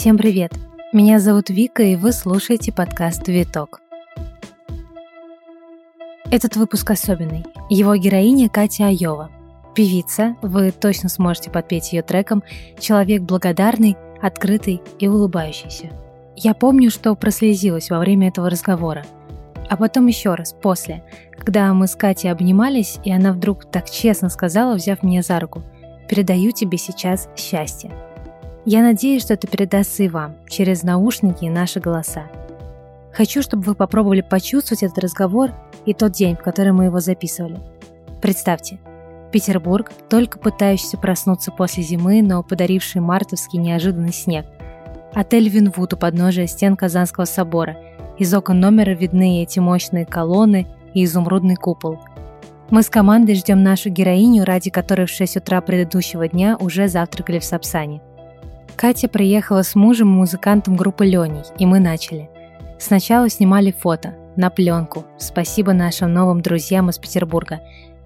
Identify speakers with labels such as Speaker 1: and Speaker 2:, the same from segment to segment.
Speaker 1: Всем привет! Меня зовут Вика, и вы слушаете подкаст «Виток». Этот выпуск особенный. Его героиня Катя Айова. Певица, вы точно сможете подпеть ее треком «Человек благодарный, открытый и улыбающийся». Я помню, что прослезилась во время этого разговора. А потом еще раз, после, когда мы с Катей обнимались, и она вдруг так честно сказала, взяв меня за руку, «Передаю тебе сейчас счастье». Я надеюсь, что это передастся и вам через наушники и наши голоса. Хочу, чтобы вы попробовали почувствовать этот разговор и тот день, в который мы его записывали. Представьте, Петербург, только пытающийся проснуться после зимы, но подаривший мартовский неожиданный снег. Отель Винвуд у подножия стен Казанского собора. Из окон номера видны эти мощные колонны и изумрудный купол. Мы с командой ждем нашу героиню, ради которой в 6 утра предыдущего дня уже завтракали в Сапсане – Катя приехала с мужем и музыкантом группы Леней, и мы начали. Сначала снимали фото, на пленку, спасибо нашим новым друзьям из Петербурга,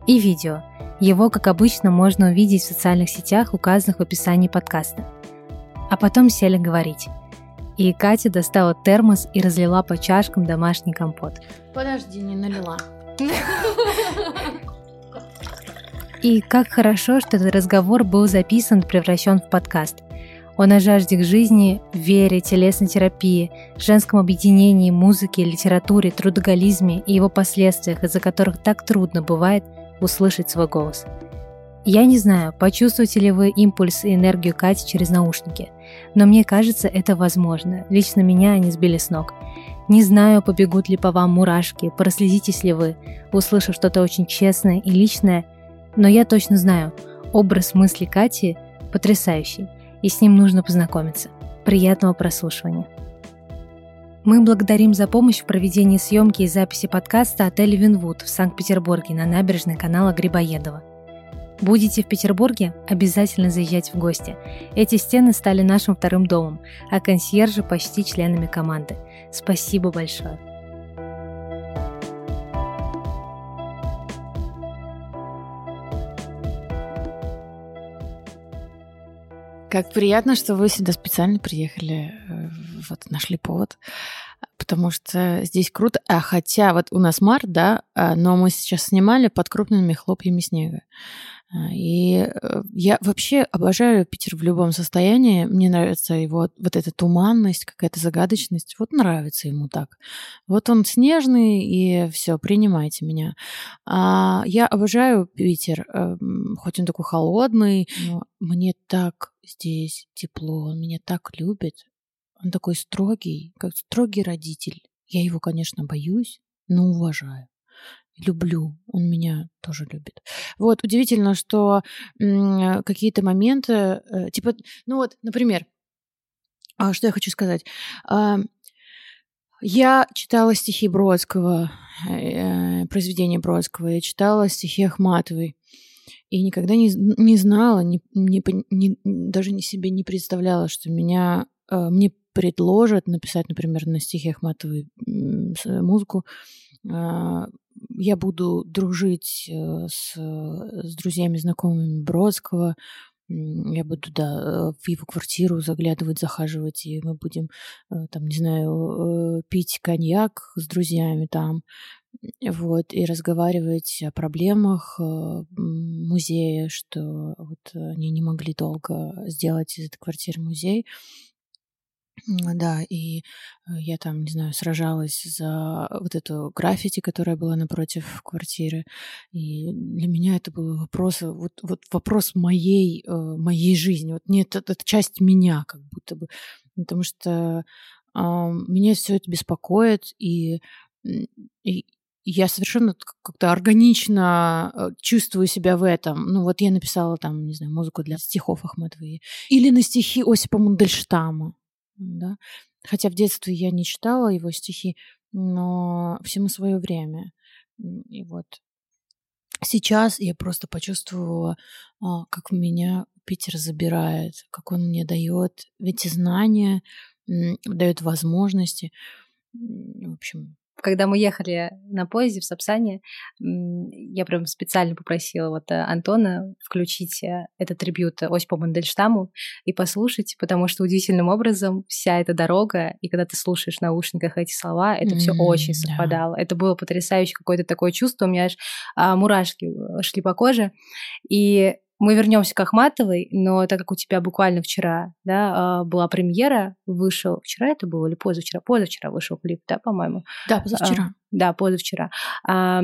Speaker 1: и видео. Его, как обычно, можно увидеть в социальных сетях, указанных в описании подкаста. А потом сели говорить. И Катя достала термос и разлила по чашкам домашний компот.
Speaker 2: Подожди, не налила.
Speaker 1: И как хорошо, что этот разговор был записан и превращен в подкаст – он о жажде к жизни, вере, телесной терапии, женском объединении, музыке, литературе, трудоголизме и его последствиях, из-за которых так трудно бывает услышать свой голос. Я не знаю, почувствуете ли вы импульс и энергию Кати через наушники, но мне кажется, это возможно. Лично меня они сбили с ног. Не знаю, побегут ли по вам мурашки, прослезитесь ли вы, услышав что-то очень честное и личное, но я точно знаю, образ мысли Кати потрясающий – и с ним нужно познакомиться. Приятного прослушивания. Мы благодарим за помощь в проведении съемки и записи подкаста отеля «Винвуд» в Санкт-Петербурге на набережной канала Грибоедова. Будете в Петербурге? Обязательно заезжайте в гости. Эти стены стали нашим вторым домом, а консьержи почти членами команды. Спасибо большое.
Speaker 2: Как приятно, что вы сюда специально приехали, э, вот нашли повод, потому что здесь круто. А хотя вот у нас март, да, а, но мы сейчас снимали под крупными хлопьями снега. А, и э, я вообще обожаю Питер в любом состоянии. Мне нравится его вот эта туманность, какая-то загадочность. Вот нравится ему так. Вот он снежный, и все, принимайте меня. А я обожаю Питер, эм, хоть он такой холодный, но мне так здесь тепло, он меня так любит. Он такой строгий, как строгий родитель. Я его, конечно, боюсь, но уважаю люблю, он меня тоже любит. Вот, удивительно, что какие-то моменты, э, типа, ну вот, например, а, что я хочу сказать. А, я читала стихи Бродского, э, произведения Бродского, я читала стихи Ахматовой, и никогда не, не знала, не, не, не, даже не себе не представляла, что меня, э, мне предложат написать, например, на стихи Ахматовой музыку, а, я буду дружить э, с, с друзьями, знакомыми Бродского. Я буду, да, в его квартиру заглядывать, захаживать, и мы будем, э, там, не знаю, э, пить коньяк с друзьями там, вот, и разговаривать о проблемах музея, что вот они не могли долго сделать из этой квартиры музей. Да, и э, я там, не знаю, сражалась за вот эту граффити, которая была напротив квартиры. И для меня это был вопрос, вот, вот вопрос моей, э, моей жизни. Вот нет, это, это часть меня как будто бы. Потому что э, меня все это беспокоит, и, и я совершенно как-то органично э, чувствую себя в этом. Ну вот я написала там, не знаю, музыку для стихов Ахматовой. Или на стихи Осипа Мандельштама да. Хотя в детстве я не читала его стихи, но всему свое время. И вот сейчас я просто почувствовала, а, как меня Питер забирает, как он мне дает эти знания, дает возможности. В общем,
Speaker 1: когда мы ехали на поезде в Сапсане, я прям специально попросила вот э, Антона включить э, этот трибют Осипу Мандельштаму и послушать, потому что удивительным образом вся эта дорога, и когда ты слушаешь в наушниках эти слова, это mm-hmm, все очень совпадало. Да. Это было потрясающе какое-то такое чувство, у меня аж а, мурашки э, шли по коже. И мы вернемся к Ахматовой, но так как у тебя буквально вчера да, а, была премьера, вышел... Вчера это было или позавчера? Позавчера вышел клип, да, по-моему?
Speaker 2: Да, позавчера. А,
Speaker 1: да, позавчера. А,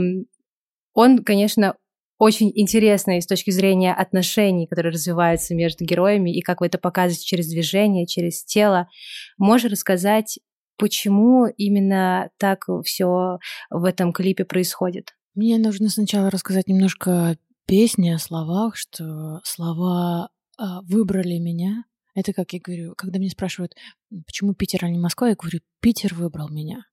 Speaker 1: он, конечно, очень интересный с точки зрения отношений, которые развиваются между героями, и как вы это показываете через движение, через тело. Можешь рассказать, почему именно так все в этом клипе происходит?
Speaker 2: Мне нужно сначала рассказать немножко песни о словах, что слова а, выбрали меня. Это как я говорю, когда меня спрашивают, почему Питер, а не Москва, я говорю, Питер выбрал меня.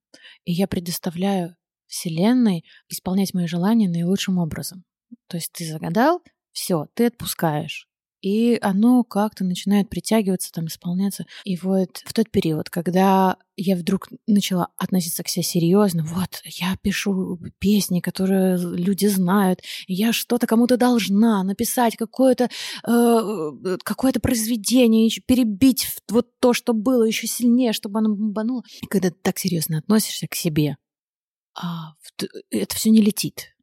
Speaker 2: И я предоставляю Вселенной исполнять мои желания наилучшим образом. То есть ты загадал, все, ты отпускаешь и оно как-то начинает притягиваться, там, исполняться. И вот в тот период, когда я вдруг начала относиться к себе серьезно, вот, я пишу песни, которые люди знают, я что-то кому-то должна написать, какое-то э, какое произведение, перебить вот то, что было еще сильнее, чтобы оно бомбануло. И когда ты так серьезно относишься к себе, а, это все не летит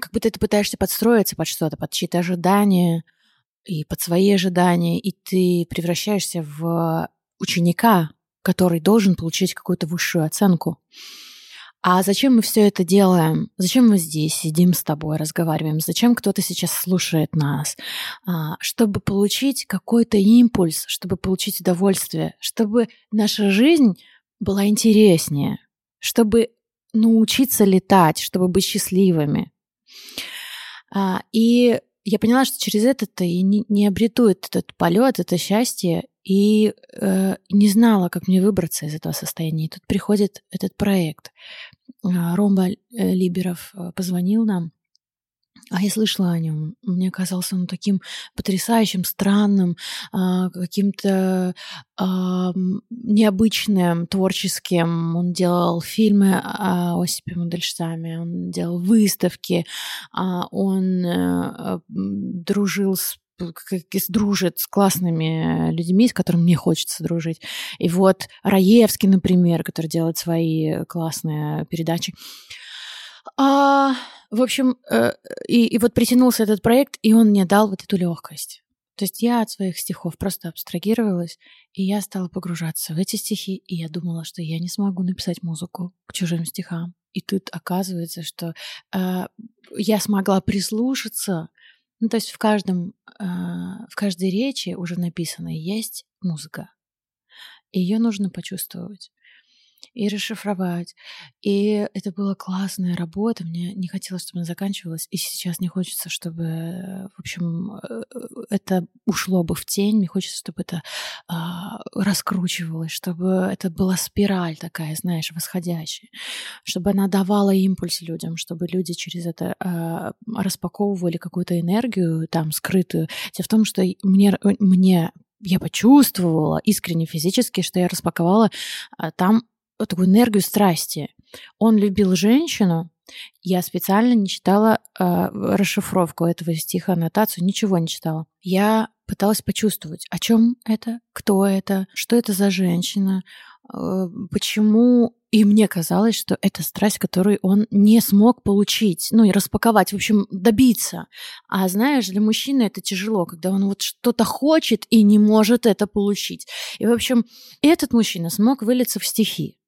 Speaker 2: как будто ты пытаешься подстроиться под что-то, под чьи-то ожидания и под свои ожидания, и ты превращаешься в ученика, который должен получить какую-то высшую оценку. А зачем мы все это делаем? Зачем мы здесь сидим с тобой, разговариваем? Зачем кто-то сейчас слушает нас? А, чтобы получить какой-то импульс, чтобы получить удовольствие, чтобы наша жизнь была интереснее, чтобы научиться летать, чтобы быть счастливыми. А, и я поняла, что через это-то и не, не обрету этот полет, это счастье, и э, не знала, как мне выбраться из этого состояния. И тут приходит этот проект. А, Ромба Либеров э, позвонил нам а я слышала о нем. Мне казался он таким потрясающим, странным, а, каким-то а, необычным, творческим. Он делал фильмы о Осипе Мандельштаме, он делал выставки, а, он э, дружил с дружит с классными людьми, с которыми мне хочется дружить. И вот Раевский, например, который делает свои классные передачи. А, в общем, э, и, и вот притянулся этот проект, и он мне дал вот эту легкость. То есть я от своих стихов просто абстрагировалась, и я стала погружаться в эти стихи, и я думала, что я не смогу написать музыку к чужим стихам. И тут оказывается, что э, я смогла прислушаться. Ну, то есть в каждом, э, в каждой речи уже написанной есть музыка. Ее нужно почувствовать и расшифровать. И это была классная работа. Мне не хотелось, чтобы она заканчивалась. И сейчас не хочется, чтобы, в общем, э, это ушло бы в тень. Мне хочется, чтобы это а, раскручивалось, чтобы это была спираль такая, знаешь, восходящая. Чтобы она давала импульс людям, чтобы люди через это а, распаковывали какую-то энергию там скрытую. Дело в том, что мне, мне я почувствовала искренне физически, что я распаковала а, там такую энергию страсти. Он любил женщину. Я специально не читала э, расшифровку этого стиха, аннотацию, ничего не читала. Я пыталась почувствовать, о чем это, кто это, что это за женщина, э, почему и мне казалось, что это страсть, которую он не смог получить, ну и распаковать, в общем, добиться. А знаешь, для мужчины это тяжело, когда он вот что-то хочет и не может это получить. И, в общем, этот мужчина смог вылиться в стихи.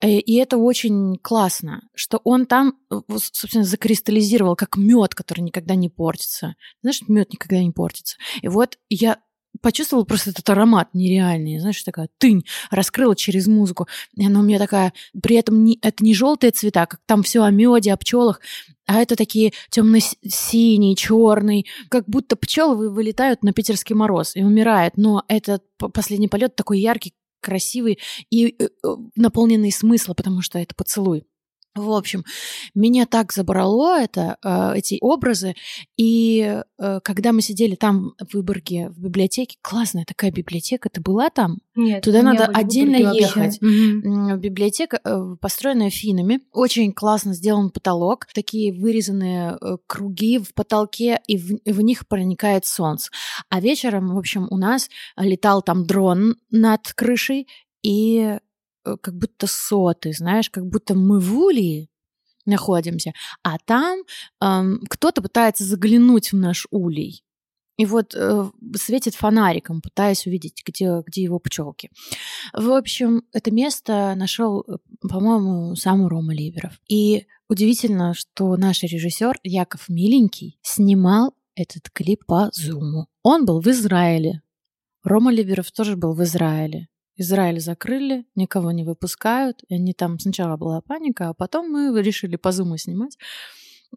Speaker 2: Э, и это очень классно, что он там, э, собственно, закристаллизировал как мед, который никогда не портится. Знаешь, мед никогда не портится. И вот я почувствовала просто этот аромат нереальный, знаешь, такая тынь раскрыла через музыку, и она у меня такая, при этом не, это не желтые цвета, как там все о меде, о пчелах, а это такие темно-синий, черный, как будто пчелы вылетают на питерский мороз и умирают, но этот последний полет такой яркий, красивый и э, э, наполненный смысла, потому что это поцелуй. В общем, меня так забрало это, э, эти образы. И э, когда мы сидели там в Выборге, в библиотеке, классная такая библиотека, ты была там?
Speaker 1: Нет.
Speaker 2: Туда надо отдельно
Speaker 1: ехать.
Speaker 2: Угу. Библиотека, э, построенная финнами, очень классно сделан потолок, такие вырезанные круги в потолке, и в, и в них проникает солнце. А вечером, в общем, у нас летал там дрон над крышей, и Э, как будто соты, знаешь, как будто мы в улей находимся, а там эм, кто-то пытается заглянуть в наш улей. И вот э, светит фонариком, пытаясь увидеть, где, где его пчелки. В общем, это место нашел, э, по-моему, сам Рома Ливеров. И удивительно, что наш режиссер Яков Миленький снимал этот клип по Зуму. Он был в Израиле. Рома Ливеров тоже был в Израиле. Израиль закрыли, никого не выпускают. И они там сначала была паника, а потом мы решили по зуму снимать.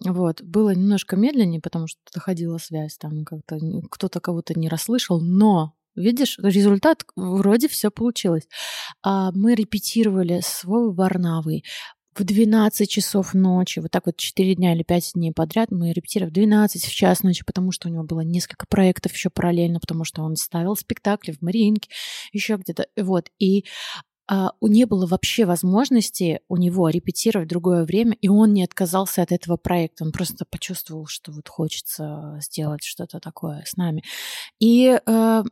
Speaker 2: Вот. Было немножко медленнее, потому что доходила связь, там как-то кто-то кого-то не расслышал, но Видишь, результат вроде все получилось. А мы репетировали с Вовой Варнавой в 12 часов ночи, вот так вот 4 дня или 5 дней подряд мы репетировали в 12 в час ночи, потому что у него было несколько проектов еще параллельно, потому что он ставил спектакли в Мариинке, еще где-то, вот, и а, не было вообще возможности у него репетировать в другое время, и он не отказался от этого проекта. Он просто почувствовал, что вот хочется сделать что-то такое с нами. И э,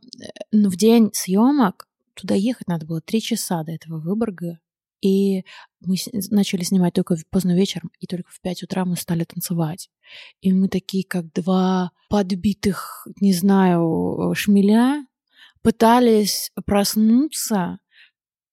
Speaker 2: в день съемок туда ехать надо было три часа до этого Выборга. И мы начали снимать только поздно вечером, и только в 5 утра мы стали танцевать. И мы такие, как два подбитых, не знаю, шмеля, пытались проснуться,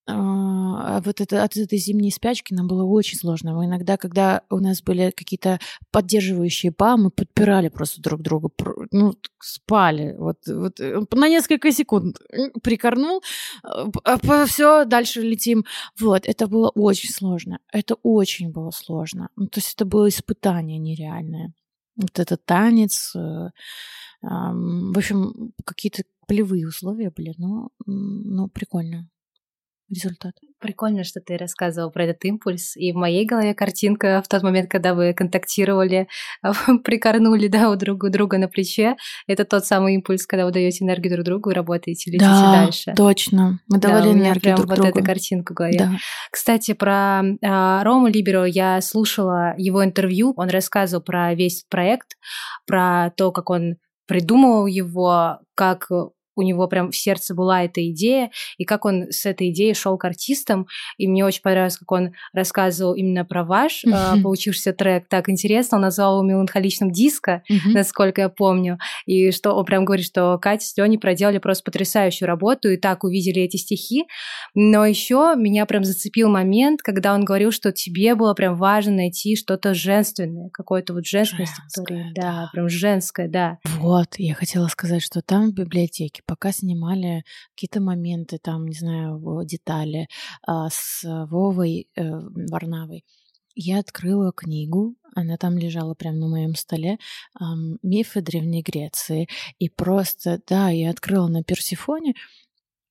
Speaker 2: а, вот это, от этой зимней спячки нам было очень сложно. Мы иногда, когда у нас были какие-то поддерживающие па, мы подпирали просто друг друга, ну, спали. Вот, вот э, на несколько секунд прикорнул, а все, дальше летим. Вот, это было очень сложно. Это очень было сложно. Ну, то есть это было испытание нереальное. Вот этот танец, э, в общем, какие-то полевые условия были, но, но прикольно результат.
Speaker 1: Прикольно, что ты рассказывал про этот импульс. И в моей голове картинка в тот момент, когда вы контактировали, прикорнули да, у друга, у друга на плече. Это тот самый импульс, когда вы даете энергию друг другу и работаете, летите
Speaker 2: да,
Speaker 1: дальше.
Speaker 2: точно. Мы давали
Speaker 1: да,
Speaker 2: энергию прям друг
Speaker 1: вот
Speaker 2: другу.
Speaker 1: эта картинка в голове.
Speaker 2: Да.
Speaker 1: Кстати, про э, Рому Либеру я слушала его интервью. Он рассказывал про весь проект, про то, как он придумывал его, как у него прям в сердце была эта идея, и как он с этой идеей шел к артистам. И мне очень понравилось, как он рассказывал именно про ваш mm-hmm. получившийся трек. Так интересно, он назвал его меланхоличным диско, mm-hmm. насколько я помню. И что он прям говорит, что Катя с Леней проделали просто потрясающую работу, и так увидели эти стихи. Но еще меня прям зацепил момент, когда он говорил, что тебе было прям важно найти что-то женственное, какое-то вот женское стихотворение. Да, да, прям женское, да.
Speaker 2: Вот, я хотела сказать, что там в библиотеке пока снимали какие-то моменты, там, не знаю, детали а, с Вовой э, Варнавой, я открыла книгу, она там лежала прямо на моем столе, «Мифы Древней Греции». И просто, да, я открыла на Персифоне,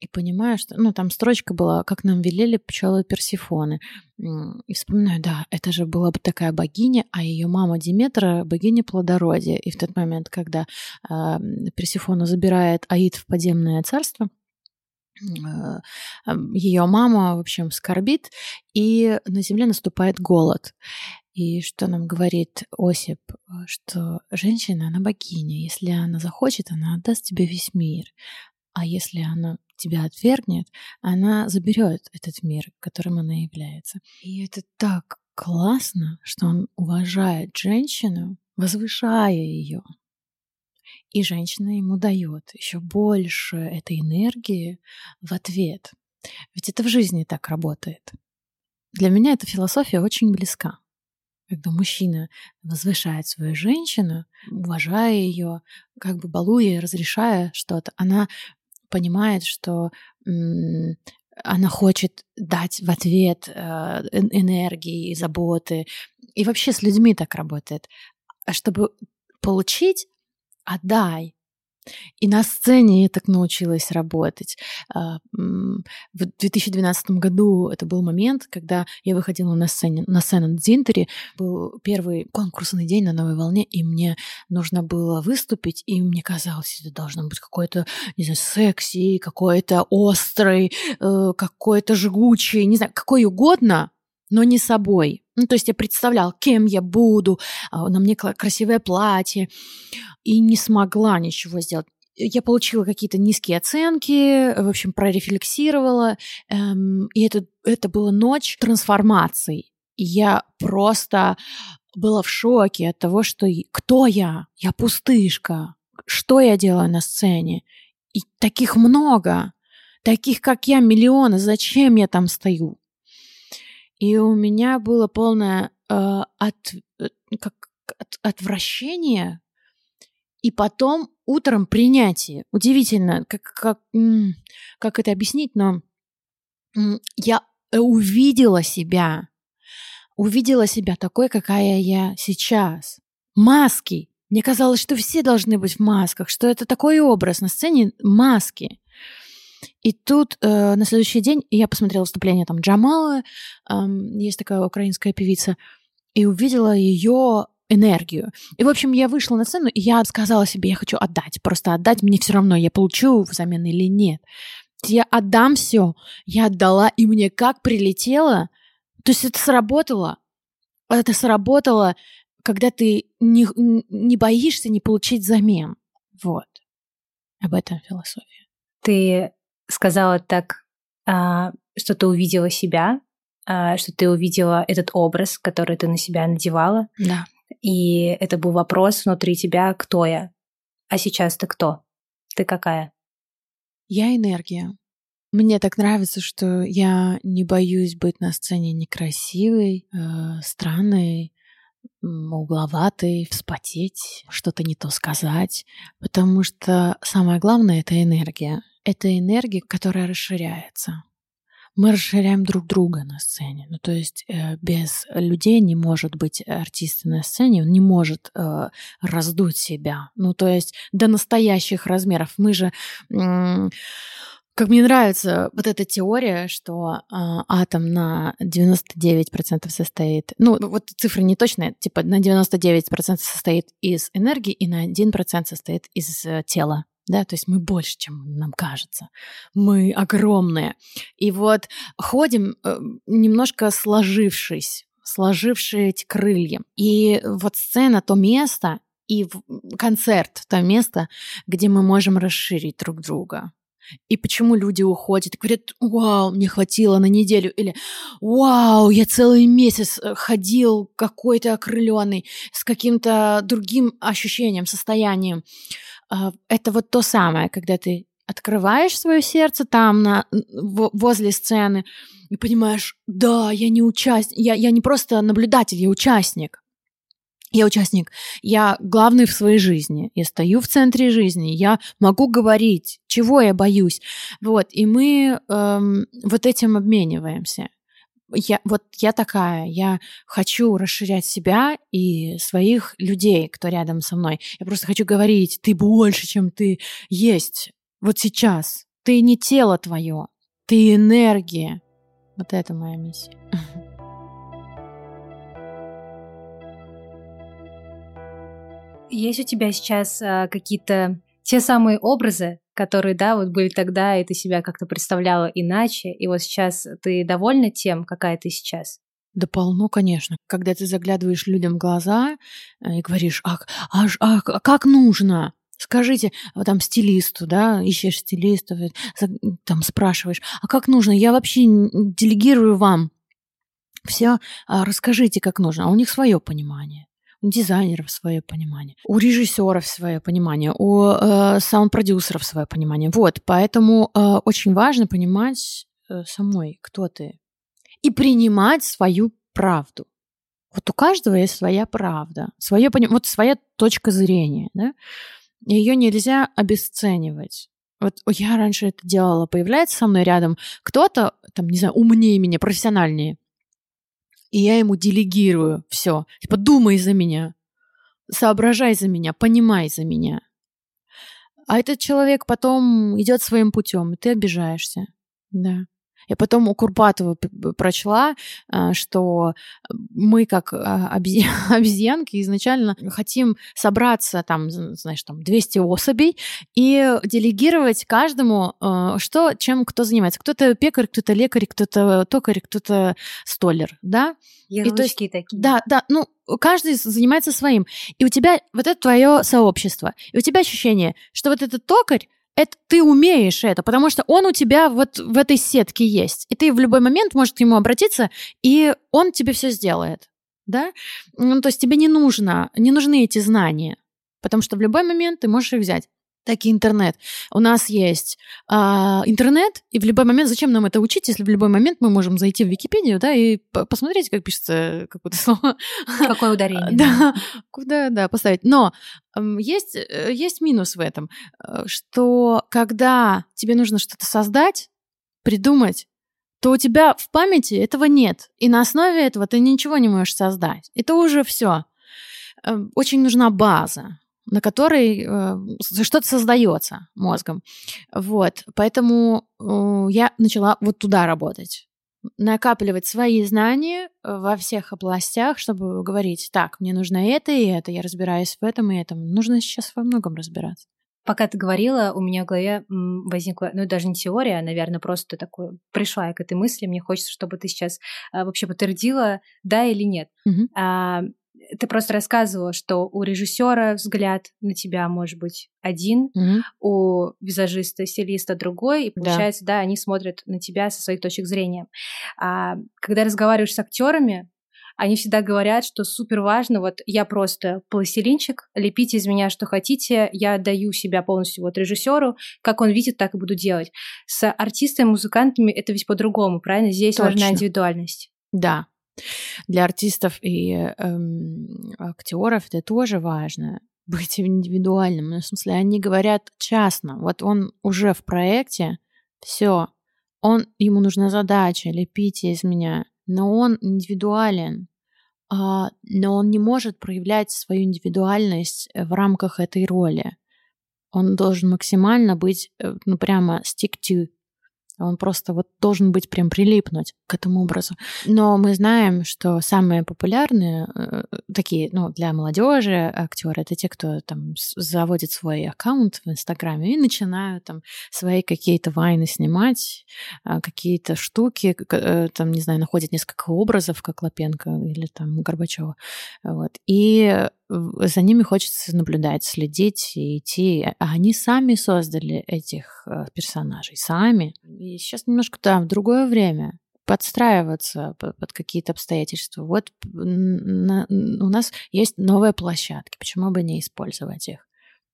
Speaker 2: и понимаю, что, ну, там строчка была, как нам велели пчелы Персифоны. И вспоминаю, да, это же была бы такая богиня, а ее мама Диметра богиня плодородия. И в тот момент, когда э, Персифона забирает Аид в подземное царство, э, ее мама, в общем, скорбит, и на земле наступает голод. И что нам говорит Осип, что женщина, она богиня. Если она захочет, она отдаст тебе весь мир. А если она тебя отвергнет, она заберет этот мир, которым она является. И это так классно, что он уважает женщину, возвышая ее. И женщина ему дает еще больше этой энергии в ответ. Ведь это в жизни так работает. Для меня эта философия очень близка. Когда мужчина возвышает свою женщину, уважая ее, как бы балуя, разрешая что-то, она понимает, что она хочет дать в ответ э, энергии, заботы. И вообще с людьми так работает. А чтобы получить, отдай. И на сцене я так научилась работать. А, в 2012 году это был момент, когда я выходила на сцене, на сцену на Дзинтере. Был первый конкурсный день на «Новой волне», и мне нужно было выступить, и мне казалось, это должно быть какой-то, не знаю, секси, какой-то острый, э, какой-то жгучий, не знаю, какой угодно, но не собой. Ну, то есть я представлял, кем я буду, а, на мне красивое платье, и не смогла ничего сделать. Я получила какие-то низкие оценки, в общем, прорефлексировала, эм, и это, это была ночь трансформаций. Я просто была в шоке от того, что кто я? Я пустышка. Что я делаю на сцене? И таких много. Таких, как я, миллионы. Зачем я там стою? И у меня было полное э, от, э, как, от, отвращение, и потом утром принятие. Удивительно, как, как, как это объяснить, но я увидела себя, увидела себя такой, какая я сейчас. Маски. Мне казалось, что все должны быть в масках, что это такой образ на сцене маски. И тут э, на следующий день я посмотрела выступление там Джамала, э, есть такая украинская певица, и увидела ее энергию. И, в общем, я вышла на сцену, и я сказала себе, я хочу отдать. Просто отдать мне все равно, я получу взамен или нет. Я отдам все. Я отдала, и мне как прилетело. То есть это сработало. Это сработало, когда ты не, не боишься не получить взамен. Вот. Об этом философия.
Speaker 1: Ты сказала так, а, что ты увидела себя, а, что ты увидела этот образ, который ты на себя надевала.
Speaker 2: Да.
Speaker 1: И это был вопрос внутри тебя, кто я. А сейчас ты кто? Ты какая?
Speaker 2: Я энергия. Мне так нравится, что я не боюсь быть на сцене некрасивой, э, странной, угловатой, вспотеть, что-то не то сказать, потому что самое главное — это энергия это энергия, которая расширяется. Мы расширяем друг друга на сцене. Ну, то есть э, без людей не может быть артиста на сцене, он не может э, раздуть себя. Ну, то есть до настоящих размеров. Мы же... Э, как мне нравится вот эта теория, что э, атом на 99% состоит, ну, вот цифры не точные, типа на 99% состоит из энергии и на 1% состоит из э, тела да, то есть мы больше, чем нам кажется, мы огромные. И вот ходим э, немножко сложившись, сложившие эти крылья. И вот сцена, то место, и концерт, то место, где мы можем расширить друг друга. И почему люди уходят и говорят, вау, мне хватило на неделю, или вау, я целый месяц э, ходил какой-то окрыленный, с каким-то другим ощущением, состоянием. А, это вот то самое, когда ты открываешь свое сердце там на, возле сцены и понимаешь, да, я не участник, я, я не просто наблюдатель, я участник. Я участник, я главный в своей жизни, я стою в центре жизни, я могу говорить, чего я боюсь. Вот, и мы эм, вот этим обмениваемся я, вот я такая, я хочу расширять себя и своих людей, кто рядом со мной. Я просто хочу говорить, ты больше, чем ты есть вот сейчас. Ты не тело твое, ты энергия. Вот это моя миссия.
Speaker 1: Есть у тебя сейчас а, какие-то те самые образы, которые, да, вот были тогда, и ты себя как-то представляла иначе, и вот сейчас ты довольна тем, какая ты сейчас?
Speaker 2: Да полно, конечно. Когда ты заглядываешь людям в глаза э, и говоришь, а, а, а, а как нужно? Скажите, вот там стилисту, да, ищешь стилистов, там спрашиваешь, а как нужно? Я вообще делегирую вам все, а расскажите, как нужно. А у них свое понимание дизайнеров свое понимание, у режиссеров свое понимание, у э, саунд-продюсеров свое понимание. Вот, поэтому э, очень важно понимать э, самой, кто ты, и принимать свою правду. Вот у каждого есть своя правда, свое, вот своя точка зрения, да? Ее нельзя обесценивать. Вот я раньше это делала, появляется со мной рядом кто-то, там, не знаю, умнее меня, профессиональнее, и я ему делегирую все. Типа, думай за меня, соображай за меня, понимай за меня. а этот человек потом идет своим путем, и ты обижаешься. Да. Я потом у Курпатова прочла, а, что мы, как а, обезьянки, изначально хотим собраться, там, знаешь, там 200 особей и делегировать каждому, а, что, чем кто занимается. Кто-то пекарь, кто-то лекарь, кто-то токарь, кто-то столер, да?
Speaker 1: Ярлычки и то есть,
Speaker 2: такие. Да, да, ну, каждый занимается своим. И у тебя вот это твое сообщество. И у тебя ощущение, что вот этот токарь, это ты умеешь это, потому что он у тебя вот в этой сетке есть. И ты в любой момент можешь к нему обратиться, и он тебе все сделает. Да? Ну, то есть тебе не нужно, не нужны эти знания, потому что в любой момент ты можешь их взять так и интернет. У нас есть а, интернет, и в любой момент, зачем нам это учить, если в любой момент мы можем зайти в Википедию, да, и посмотреть, как пишется какое-то слово.
Speaker 1: Какое ударение.
Speaker 2: Да, куда, да, поставить. Но есть, э, есть минус в этом, э, что когда тебе нужно что-то создать, придумать, то у тебя в памяти этого нет. И на основе этого ты ничего не можешь создать. Это уже все. Эм, очень нужна база на которой э, что-то создается мозгом. Вот. Поэтому э, я начала вот туда работать. Накапливать свои знания э, во всех областях, чтобы говорить, так, мне нужно это и это, я разбираюсь в этом и этом. Нужно сейчас во многом разбираться.
Speaker 1: Пока ты говорила, у меня в голове возникла, ну, даже не теория, а, наверное, просто такое, пришла я к этой мысли, мне хочется, чтобы ты сейчас а, вообще подтвердила, да или нет.
Speaker 2: Угу.
Speaker 1: А, ты просто рассказывала, что у режиссера взгляд на тебя может быть один,
Speaker 2: mm-hmm.
Speaker 1: у визажиста, стилиста другой, и получается, да. да, они смотрят на тебя со своих точек зрения. А когда разговариваешь с актерами, они всегда говорят, что супер важно, вот я просто пластилинчик, лепите из меня что хотите, я отдаю себя полностью вот режиссеру, как он видит, так и буду делать. С артистами, музыкантами это ведь по-другому, правильно? Здесь Точно. важна индивидуальность.
Speaker 2: Да, для артистов и эм, актеров это тоже важно быть индивидуальным. Ну, в смысле, они говорят частно. Вот он уже в проекте, все, он, ему нужна задача, лепите из меня, но он индивидуален, а, но он не может проявлять свою индивидуальность в рамках этой роли. Он должен максимально быть, э, ну, прямо stick to он просто вот должен быть прям прилипнуть к этому образу. Но мы знаем, что самые популярные э, такие, ну, для молодежи актеры, это те, кто там заводит свой аккаунт в Инстаграме и начинают там свои какие-то вайны снимать, а, какие-то штуки, э, там, не знаю, находят несколько образов, как Лапенко или там Горбачева. Вот. И за ними хочется наблюдать, следить и идти. А они сами создали этих э, персонажей, сами. И сейчас немножко, да, в другое время подстраиваться под, под какие-то обстоятельства. Вот на, у нас есть новые площадки, почему бы не использовать их?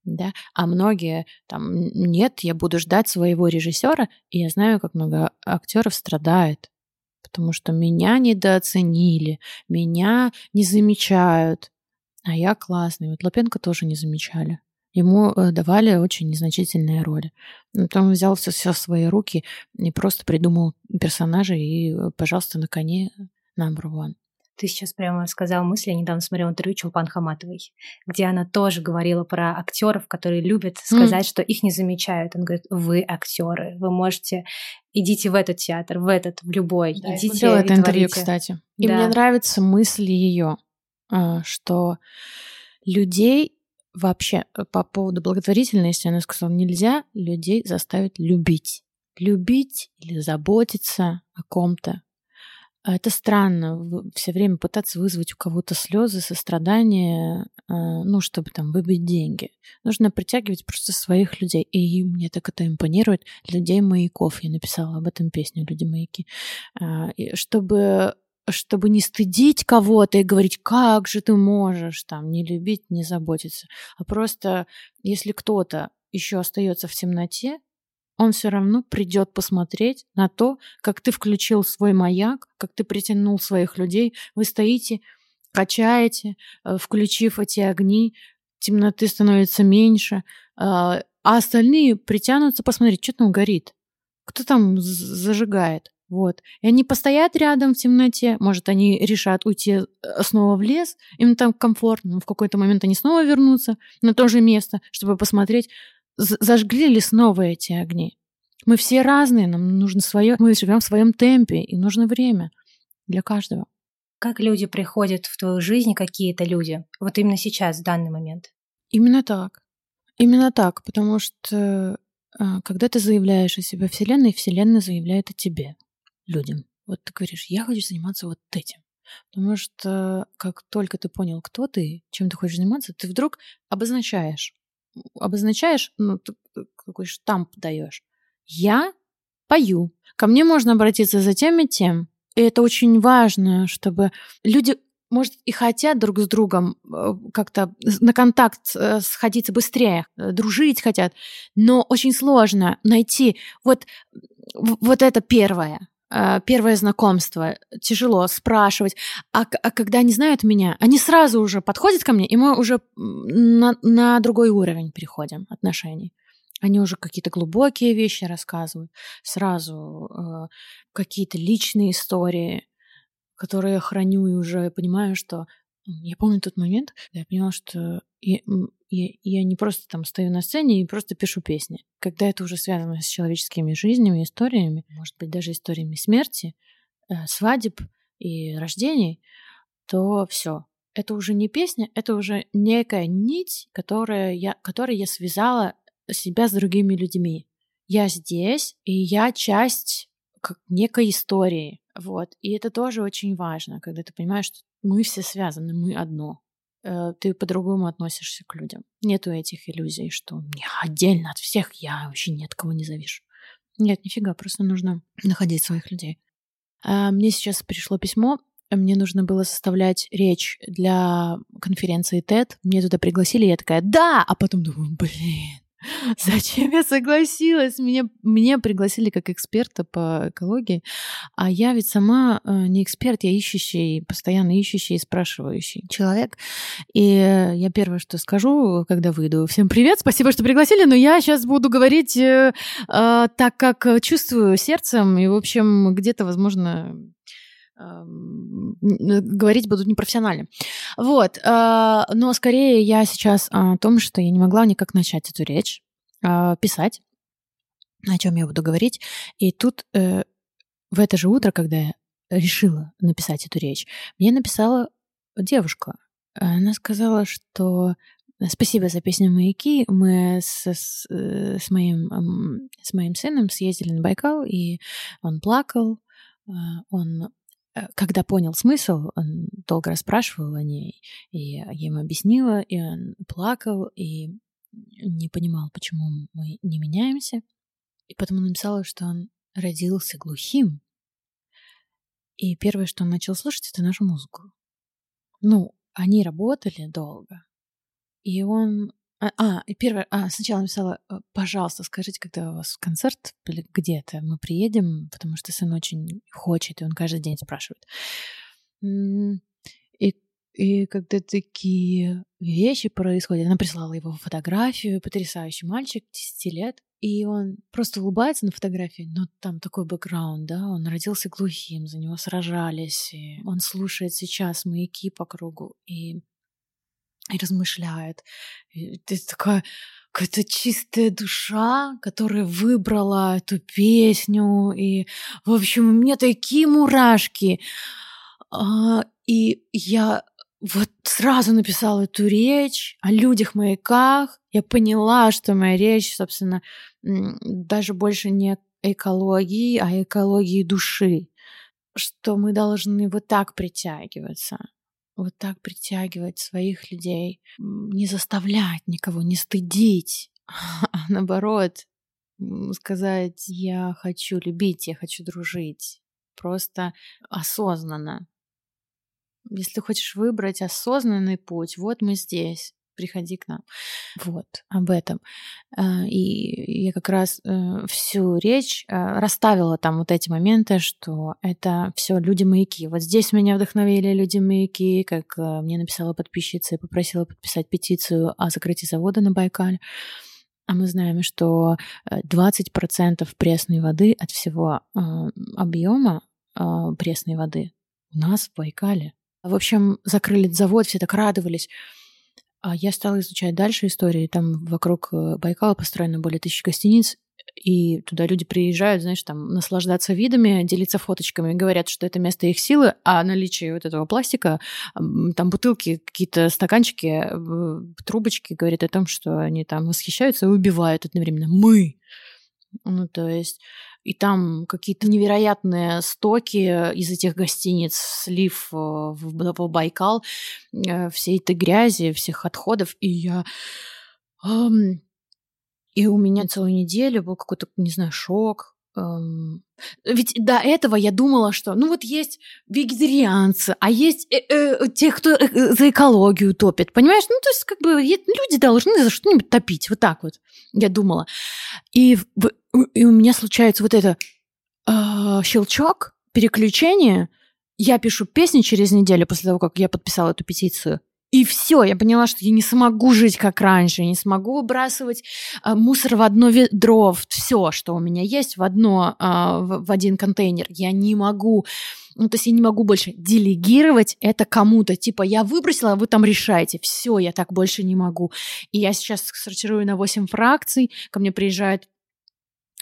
Speaker 2: Да? А многие там, нет, я буду ждать своего режиссера, и я знаю, как много актеров страдает, потому что меня недооценили, меня не замечают, а я классный. Вот Лапенко тоже не замечали. Ему э, давали очень незначительные роли. Потом он взял все, все в свои руки и просто придумал персонажа и, э, пожалуйста, на коне number one.
Speaker 1: Ты сейчас прямо сказал мысль, я недавно смотрела интервью Чулпан Хаматовой, где она тоже говорила про актеров, которые любят сказать, mm. что их не замечают. Он говорит, вы актеры, вы можете, идите в этот театр, в этот, в любой,
Speaker 2: да,
Speaker 1: идите.
Speaker 2: Я это интервью, кстати. И да. мне нравятся мысли ее. А, что людей вообще э, по поводу благотворительности, она сказала, нельзя людей заставить любить. Любить или заботиться о ком-то. А это странно, все время пытаться вызвать у кого-то слезы, сострадания, а, ну, чтобы там выбить деньги. Нужно притягивать просто своих людей. И мне так это импонирует. Людей-маяков. Я написала об этом песню «Люди-маяки». Чтобы чтобы не стыдить кого-то и говорить, как же ты можешь там не любить, не заботиться, а просто если кто-то еще остается в темноте, он все равно придет посмотреть на то, как ты включил свой маяк, как ты притянул своих людей, вы стоите, качаете, э, включив эти огни, темноты становится меньше, а, а остальные притянутся посмотреть, что там горит, кто там зажигает. Вот. И они постоят рядом в темноте, может, они решат уйти э, снова в лес, им там комфортно, но в какой-то момент они снова вернутся на то же место, чтобы посмотреть, зажгли ли снова эти огни. Мы все разные, нам нужно свое, мы живем в своем темпе, и нужно время для каждого.
Speaker 1: Как люди приходят в твою жизнь, какие-то люди, вот именно сейчас, в данный момент?
Speaker 2: Именно так. Именно так, потому что а, когда ты заявляешь о себе Вселенной, Вселенная заявляет о тебе, людям. Вот ты говоришь, я хочу заниматься вот этим. Потому что как только ты понял, кто ты, чем ты хочешь заниматься, ты вдруг обозначаешь. Обозначаешь, ну, ты какой штамп даешь. Я пою. Ко мне можно обратиться за тем и тем. И это очень важно, чтобы люди может, и хотят друг с другом э, как-то на контакт э, сходиться быстрее, э, дружить хотят, но очень сложно найти вот, вот это первое, первое знакомство, тяжело спрашивать. А, а когда они знают меня, они сразу уже подходят ко мне, и мы уже на, на другой уровень переходим отношений. Они уже какие-то глубокие вещи рассказывают, сразу э, какие-то личные истории, которые я храню и уже понимаю, что я помню тот момент, когда я поняла, что я, я, я не просто там стою на сцене и просто пишу песни. Когда это уже связано с человеческими жизнями, историями, может быть, даже историями смерти, э, свадеб и рождений, то все. Это уже не песня, это уже некая нить, которая я, которой я связала себя с другими людьми. Я здесь, и я часть как некой истории. Вот. И это тоже очень важно, когда ты понимаешь, что мы все связаны, мы одно. Э, ты по-другому относишься к людям. Нету этих иллюзий, что я отдельно от всех, я вообще ни от кого не завишу. Нет, нифига, просто нужно находить своих людей. А, мне сейчас пришло письмо, мне нужно было составлять речь для конференции TED. Мне туда пригласили, я такая, да! А потом думаю, блин, Зачем я согласилась? Меня, меня пригласили как эксперта по экологии, а я ведь сама э, не эксперт, я ищущий, постоянно ищущий и спрашивающий человек. И я первое, что скажу, когда выйду, всем привет, спасибо, что пригласили, но я сейчас буду говорить э, э, так, как чувствую сердцем, и, в общем, где-то, возможно, говорить будут непрофессионально. Вот. А, но скорее я сейчас о том, что я не могла никак начать эту речь, а, писать, о чем я буду говорить. И тут э, в это же утро, когда я решила написать эту речь, мне написала девушка. Она сказала, что Спасибо за песню «Маяки». Мы с, с, э, с, моим, с моим сыном съездили на Байкал, и он плакал, а, он когда понял смысл, он долго расспрашивал о ней, и я ему объяснила, и он плакал, и не понимал, почему мы не меняемся. И потом он написал, что он родился глухим. И первое, что он начал слушать, это нашу музыку. Ну, они работали долго. И он а, а, и первое, а, сначала написала, э, пожалуйста, скажите, когда у вас концерт где-то, мы приедем, потому что сын очень хочет, и он каждый день спрашивает. И, и когда такие вещи происходят, она прислала его фотографию, потрясающий мальчик, 10 лет, и он просто улыбается на фотографии, но там такой бэкграунд, да, он родился глухим, за него сражались, и он слушает сейчас маяки по кругу, и и размышляет. И ты такая какая-то чистая душа, которая выбрала эту песню. И, в общем, у меня такие мурашки. А, и я вот сразу написала эту речь о людях-маяках. Я поняла, что моя речь, собственно, даже больше не экологии, а экологии души. Что мы должны вот так притягиваться вот так притягивать своих людей, не заставлять никого, не стыдить, а наоборот сказать, я хочу любить, я хочу дружить, просто осознанно. Если хочешь выбрать осознанный путь, вот мы здесь приходи к нам. Вот, об этом. А, и я как раз э, всю речь э, расставила там вот эти моменты, что это все люди-маяки. Вот здесь меня вдохновили люди-маяки, как э, мне написала подписчица и попросила подписать петицию о закрытии завода на Байкале. А мы знаем, что 20% пресной воды от всего объема пресной воды у нас в Байкале. В общем, закрыли завод, все так радовались. А я стала изучать дальше истории. Там вокруг э, Байкала построено более тысячи гостиниц, и туда люди приезжают, знаешь, там наслаждаться видами, делиться фоточками, говорят, что это место их силы, а наличие вот этого пластика, там бутылки, какие-то стаканчики, трубочки говорят о том, что они там восхищаются и убивают одновременно. Мы! Ну, то есть и там какие-то невероятные стоки из этих гостиниц, слив э, в, в Байкал, э, всей этой грязи, всех отходов, и я... И у меня целую неделю был какой-то, не знаю, шок, ведь до этого я думала, что ну вот есть вегетарианцы, а есть э, э, те, кто э, за экологию топит, понимаешь? Ну то есть как бы люди должны за что-нибудь топить, вот так вот я думала. И, и у меня случается вот это э, щелчок, переключение. Я пишу песни через неделю после того, как я подписала эту петицию. И все, я поняла, что я не смогу жить как раньше, не смогу выбрасывать э, мусор в одно ведро, все, что у меня есть, в одно, э, в, в один контейнер. Я не могу, ну, то есть я не могу больше делегировать это кому-то. Типа, я выбросила, а вы там решаете. Все, я так больше не могу. И я сейчас сортирую на 8 фракций. Ко мне приезжает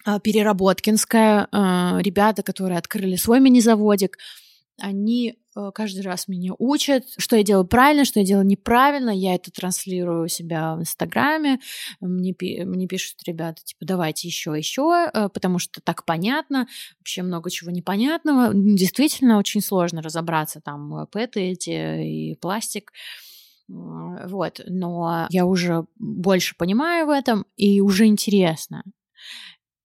Speaker 2: Переработкинская, ребята, которые открыли свой мини-заводик, они каждый раз меня учат, что я делаю правильно, что я делаю неправильно. Я это транслирую у себя в Инстаграме. Мне, мне пишут ребята, типа, давайте еще, еще, э, потому что так понятно. Вообще много чего непонятного. Действительно очень сложно разобраться. Там э, пэты эти и пластик. Вот, но я уже больше понимаю в этом, и уже интересно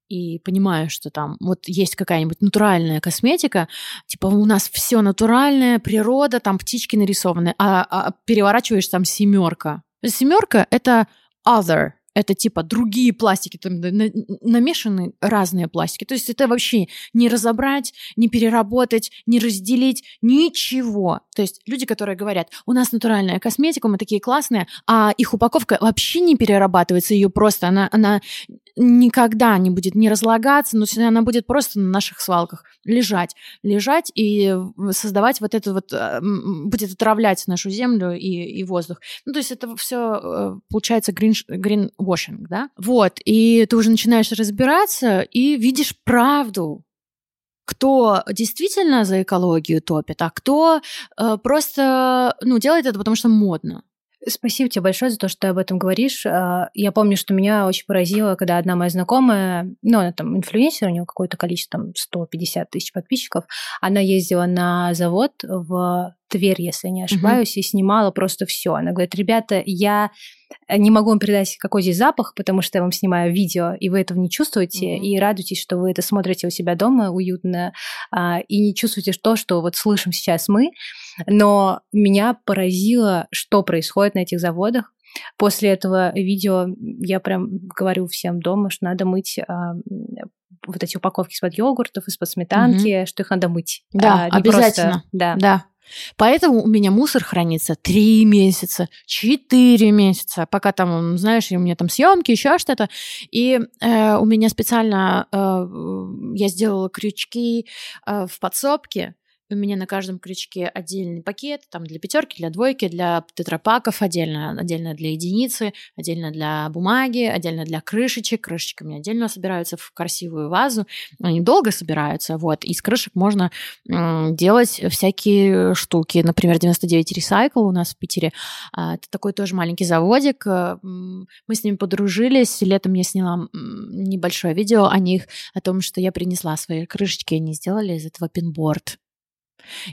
Speaker 2: и понимаю, что там вот есть какая-нибудь натуральная косметика, типа у нас все натуральное, природа, там птички нарисованы, а, а переворачиваешь там семерка. Семерка это other, это типа другие пластики, там намешаны разные пластики. То есть это вообще не разобрать, не переработать, не разделить, ничего. То есть люди, которые говорят, у нас натуральная косметика, мы такие классные, а их упаковка вообще не перерабатывается, ее просто, она, она никогда не будет не разлагаться, но она будет просто на наших свалках лежать, лежать и создавать вот это вот, а, будет отравлять нашу землю и, и воздух. Ну, то есть это все э, получается green, greenwashing, да? Вот, и ты уже начинаешь разбираться и видишь правду, кто действительно за экологию топит, а кто э, просто ну, делает это, потому что модно.
Speaker 1: Спасибо тебе большое за то, что ты об этом говоришь. А, я помню, что меня очень поразило, когда одна моя знакомая, ну, она там инфлюенсер, у нее какое-то количество, там, 150 тысяч подписчиков, она ездила на завод в Тверь, если не ошибаюсь, угу. и снимала просто все. Она говорит, ребята, я не могу вам передать, какой здесь запах, потому что я вам снимаю видео, и вы этого не чувствуете, mm-hmm. и радуйтесь, что вы это смотрите у себя дома уютно, а, и не чувствуете то, что вот слышим сейчас мы. Но меня поразило, что происходит на этих заводах. После этого видео я прям говорю всем дома, что надо мыть а, вот эти упаковки из-под йогуртов, из-под сметанки, mm-hmm. что их надо мыть.
Speaker 2: Да, а, обязательно. Просто, да. да. Поэтому у меня мусор хранится три месяца, четыре месяца, пока там, знаешь, у меня там съемки, еще что-то. И э, у меня специально э, я сделала крючки э, в подсобке, у меня на каждом крючке отдельный пакет, там для пятерки, для двойки, для тетрапаков отдельно, отдельно для единицы, отдельно для бумаги, отдельно для крышечек. Крышечки у меня отдельно собираются в красивую вазу. Они долго собираются, вот. Из крышек можно делать всякие штуки. Например, 99 Recycle у нас в Питере. А, это такой тоже маленький заводик. Э, мы с ними подружились. Летом я сняла небольшое видео о них, о том, что я принесла свои крышечки, и они сделали из этого пинборд.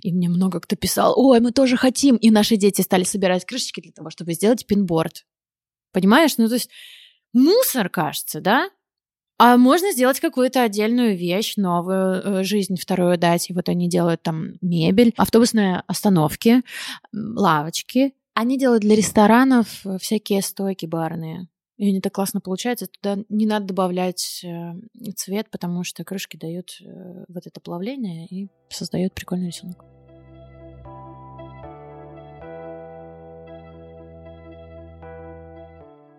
Speaker 2: И мне много кто писал, ой, мы тоже хотим. И наши дети стали собирать крышечки для того, чтобы сделать пинборд. Понимаешь? Ну, то есть мусор, кажется, да? А можно сделать какую-то отдельную вещь, новую э, жизнь вторую дать. И вот они делают там мебель, автобусные остановки, лавочки. Они делают для ресторанов э, всякие стойки барные. И они так классно получаются. Туда не надо добавлять э, цвет, потому что крышки дают э, вот это плавление и создает прикольный рисунок.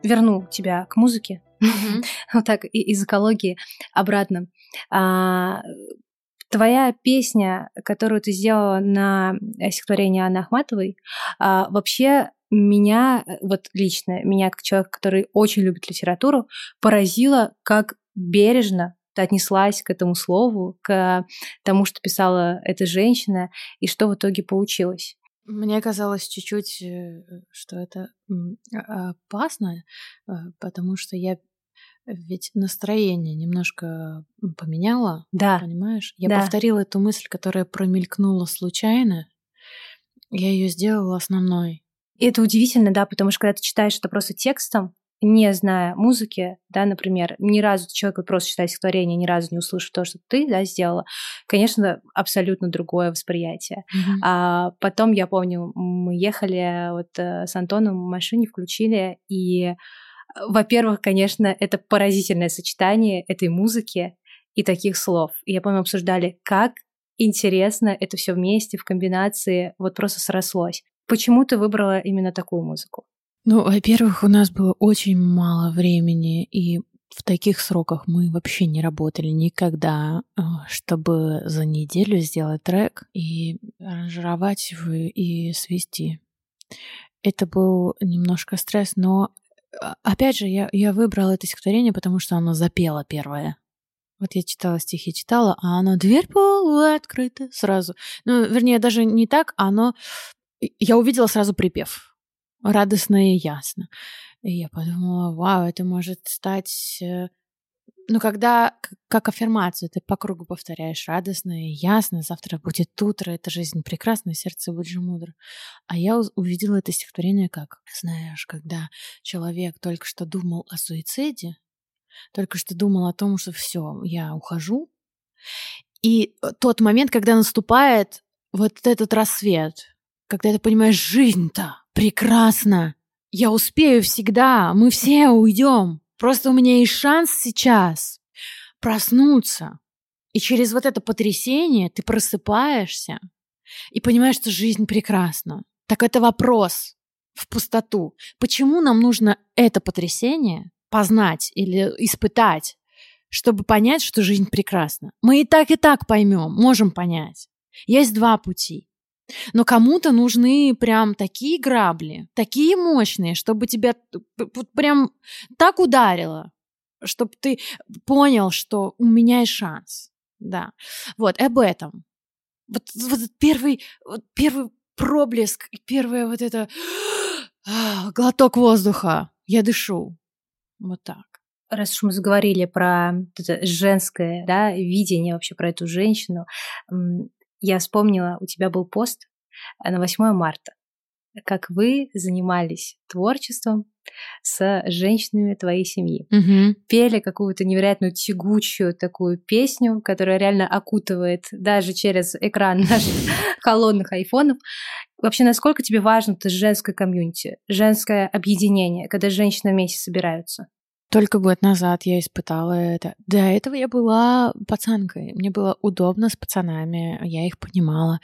Speaker 1: Верну тебя к музыке. вот так из экологии обратно. А, твоя песня, которую ты сделала на стихотворение Анны Ахматовой, а, вообще меня, э, вот лично, меня как человек, который очень любит литературу, поразило, как бережно ты отнеслась к этому слову, к тому, что писала эта женщина, и что в итоге получилось.
Speaker 2: Мне казалось чуть-чуть, э, что это а, опасно, э, потому что я ведь настроение немножко поменяла,
Speaker 1: да.
Speaker 2: понимаешь? Я
Speaker 1: да.
Speaker 2: повторила эту мысль, которая промелькнула случайно. Я ее сделала основной.
Speaker 1: И это удивительно, да, потому что когда ты читаешь это просто текстом, не зная музыки, да, например, ни разу человек просто читает стихотворение, ни разу не услышав то, что ты, да, сделала, конечно, абсолютно другое восприятие.
Speaker 2: Mm-hmm.
Speaker 1: А потом, я помню, мы ехали вот э, с Антоном в машине, включили, и, во-первых, конечно, это поразительное сочетание этой музыки и таких слов. И я помню, обсуждали, как интересно это все вместе в комбинации вот просто срослось. Почему ты выбрала именно такую музыку?
Speaker 2: Ну, во-первых, у нас было очень мало времени, и в таких сроках мы вообще не работали никогда, а, чтобы за неделю сделать трек и аранжировать его и свести. Это был немножко стресс, но а, опять же, я, я выбрала это стихотворение, потому что оно запело первое. Вот я читала стихи, читала, а оно дверь полуоткрыта сразу. Ну, вернее, даже не так, оно... Я увидела сразу припев радостно и ясно. И я подумала, вау, это может стать... Э, ну, когда как аффирмацию ты по кругу повторяешь радостно и ясно, завтра будет утро, эта жизнь прекрасна, сердце будет же мудро. А я увидела это стихотворение как, знаешь, когда человек только что думал о суициде, только что думал о том, что все, я ухожу, и тот момент, когда наступает вот этот рассвет, когда ты понимаешь, жизнь-то прекрасна. Я успею всегда, мы все уйдем. Просто у меня есть шанс сейчас проснуться. И через вот это потрясение ты просыпаешься и понимаешь, что жизнь прекрасна. Так это вопрос в пустоту. Почему нам нужно это потрясение познать или испытать, чтобы понять, что жизнь прекрасна? Мы и так, и так поймем, можем понять. Есть два пути. Но кому-то нужны прям такие грабли, такие мощные, чтобы тебя прям так ударило, чтобы ты понял, что у меня есть шанс. Да. Вот, об этом. Вот, вот первый, вот первый проблеск, первое вот это глоток воздуха. Я дышу. Вот так.
Speaker 1: Раз уж мы заговорили про это женское да, видение вообще про эту женщину, я вспомнила, у тебя был пост э, на 8 марта, как вы занимались творчеством с женщинами твоей семьи.
Speaker 2: Угу.
Speaker 1: Пели какую-то невероятную тягучую такую песню, которая реально окутывает даже через экран наших колонных айфонов. Вообще, насколько тебе важно это женское комьюнити, женское объединение, когда женщины вместе собираются?
Speaker 2: Только год назад я испытала это. До этого я была пацанкой. Мне было удобно с пацанами, я их понимала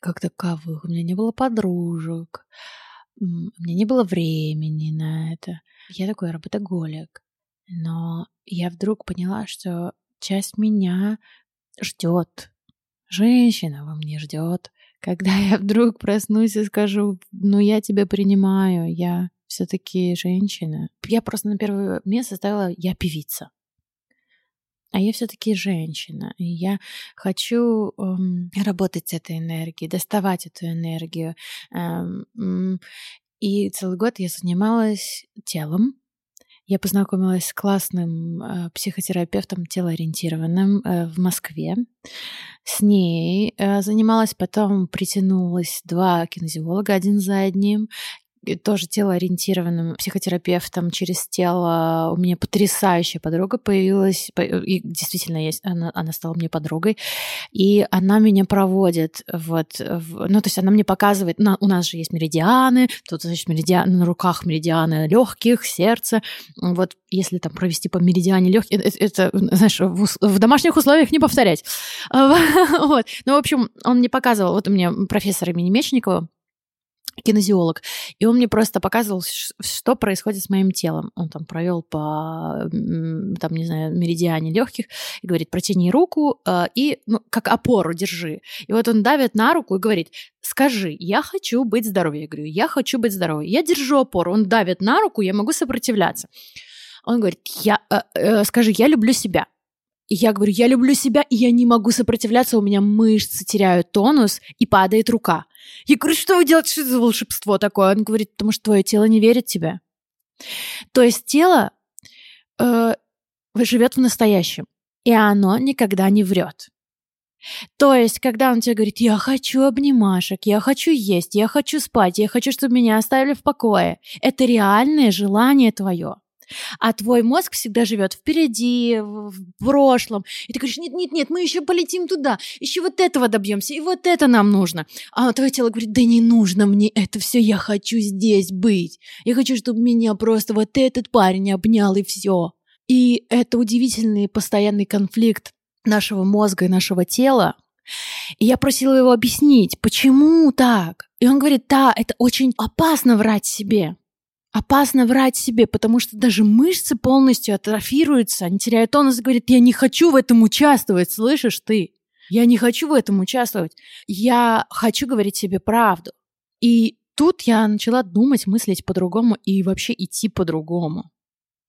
Speaker 2: как таковых. У меня не было подружек, у меня не было времени на это. Я такой работоголик. Но я вдруг поняла, что часть меня ждет. Женщина во мне ждет. Когда я вдруг проснусь и скажу, ну я тебя принимаю, я все-таки женщина. Я просто на первое место ставила «я певица». А я все-таки женщина, и я хочу эм, работать с этой энергией, доставать эту энергию. Эм, и целый год я занималась телом, я познакомилась с классным э, психотерапевтом телоориентированным э, в Москве. С ней э, занималась, потом притянулась два кинезиолога один за одним тоже телоориентированным психотерапевтом через тело. У меня потрясающая подруга появилась, и действительно есть, она, она стала мне подругой, и она меня проводит, вот, в, ну, то есть она мне показывает, на, у нас же есть меридианы, тут, значит, меридианы, на руках меридианы легких, сердца, вот, если там провести по меридиане легких, это, это, знаешь, в, в домашних условиях не повторять. Вот. Ну, в общем, он мне показывал, вот у меня профессор имени Мечникова, кинезиолог, и он мне просто показывал, что происходит с моим телом. Он там провел по, там, не знаю, меридиане легких и говорит, протяни руку э, и, ну, как опору держи. И вот он давит на руку и говорит, скажи, я хочу быть здоровой. Я говорю, я хочу быть здоровой. Я держу опору, он давит на руку, я могу сопротивляться. Он говорит, я, э, э, скажи, я люблю себя. И я говорю, я люблю себя, и я не могу сопротивляться, у меня мышцы теряют тонус, и падает рука. Я говорю, что вы делаете, что это за волшебство такое? Он говорит, потому что твое тело не верит тебе. То есть тело э, живет в настоящем, и оно никогда не врет. То есть, когда он тебе говорит, я хочу обнимашек, я хочу есть, я хочу спать, я хочу, чтобы меня оставили в покое, это реальное желание твое. А твой мозг всегда живет впереди, в прошлом. И ты говоришь, нет, нет, нет, мы еще полетим туда, еще вот этого добьемся, и вот это нам нужно. А твое тело говорит, да не нужно мне это все, я хочу здесь быть. Я хочу, чтобы меня просто вот этот парень обнял, и все. И это удивительный постоянный конфликт нашего мозга и нашего тела. И я просила его объяснить, почему так. И он говорит, да, это очень опасно врать себе. Опасно врать себе, потому что даже мышцы полностью атрофируются, они теряют тонус и говорят, я не хочу в этом участвовать, слышишь ты? Я не хочу в этом участвовать. Я хочу говорить себе правду. И тут я начала думать, мыслить по-другому и вообще идти по-другому.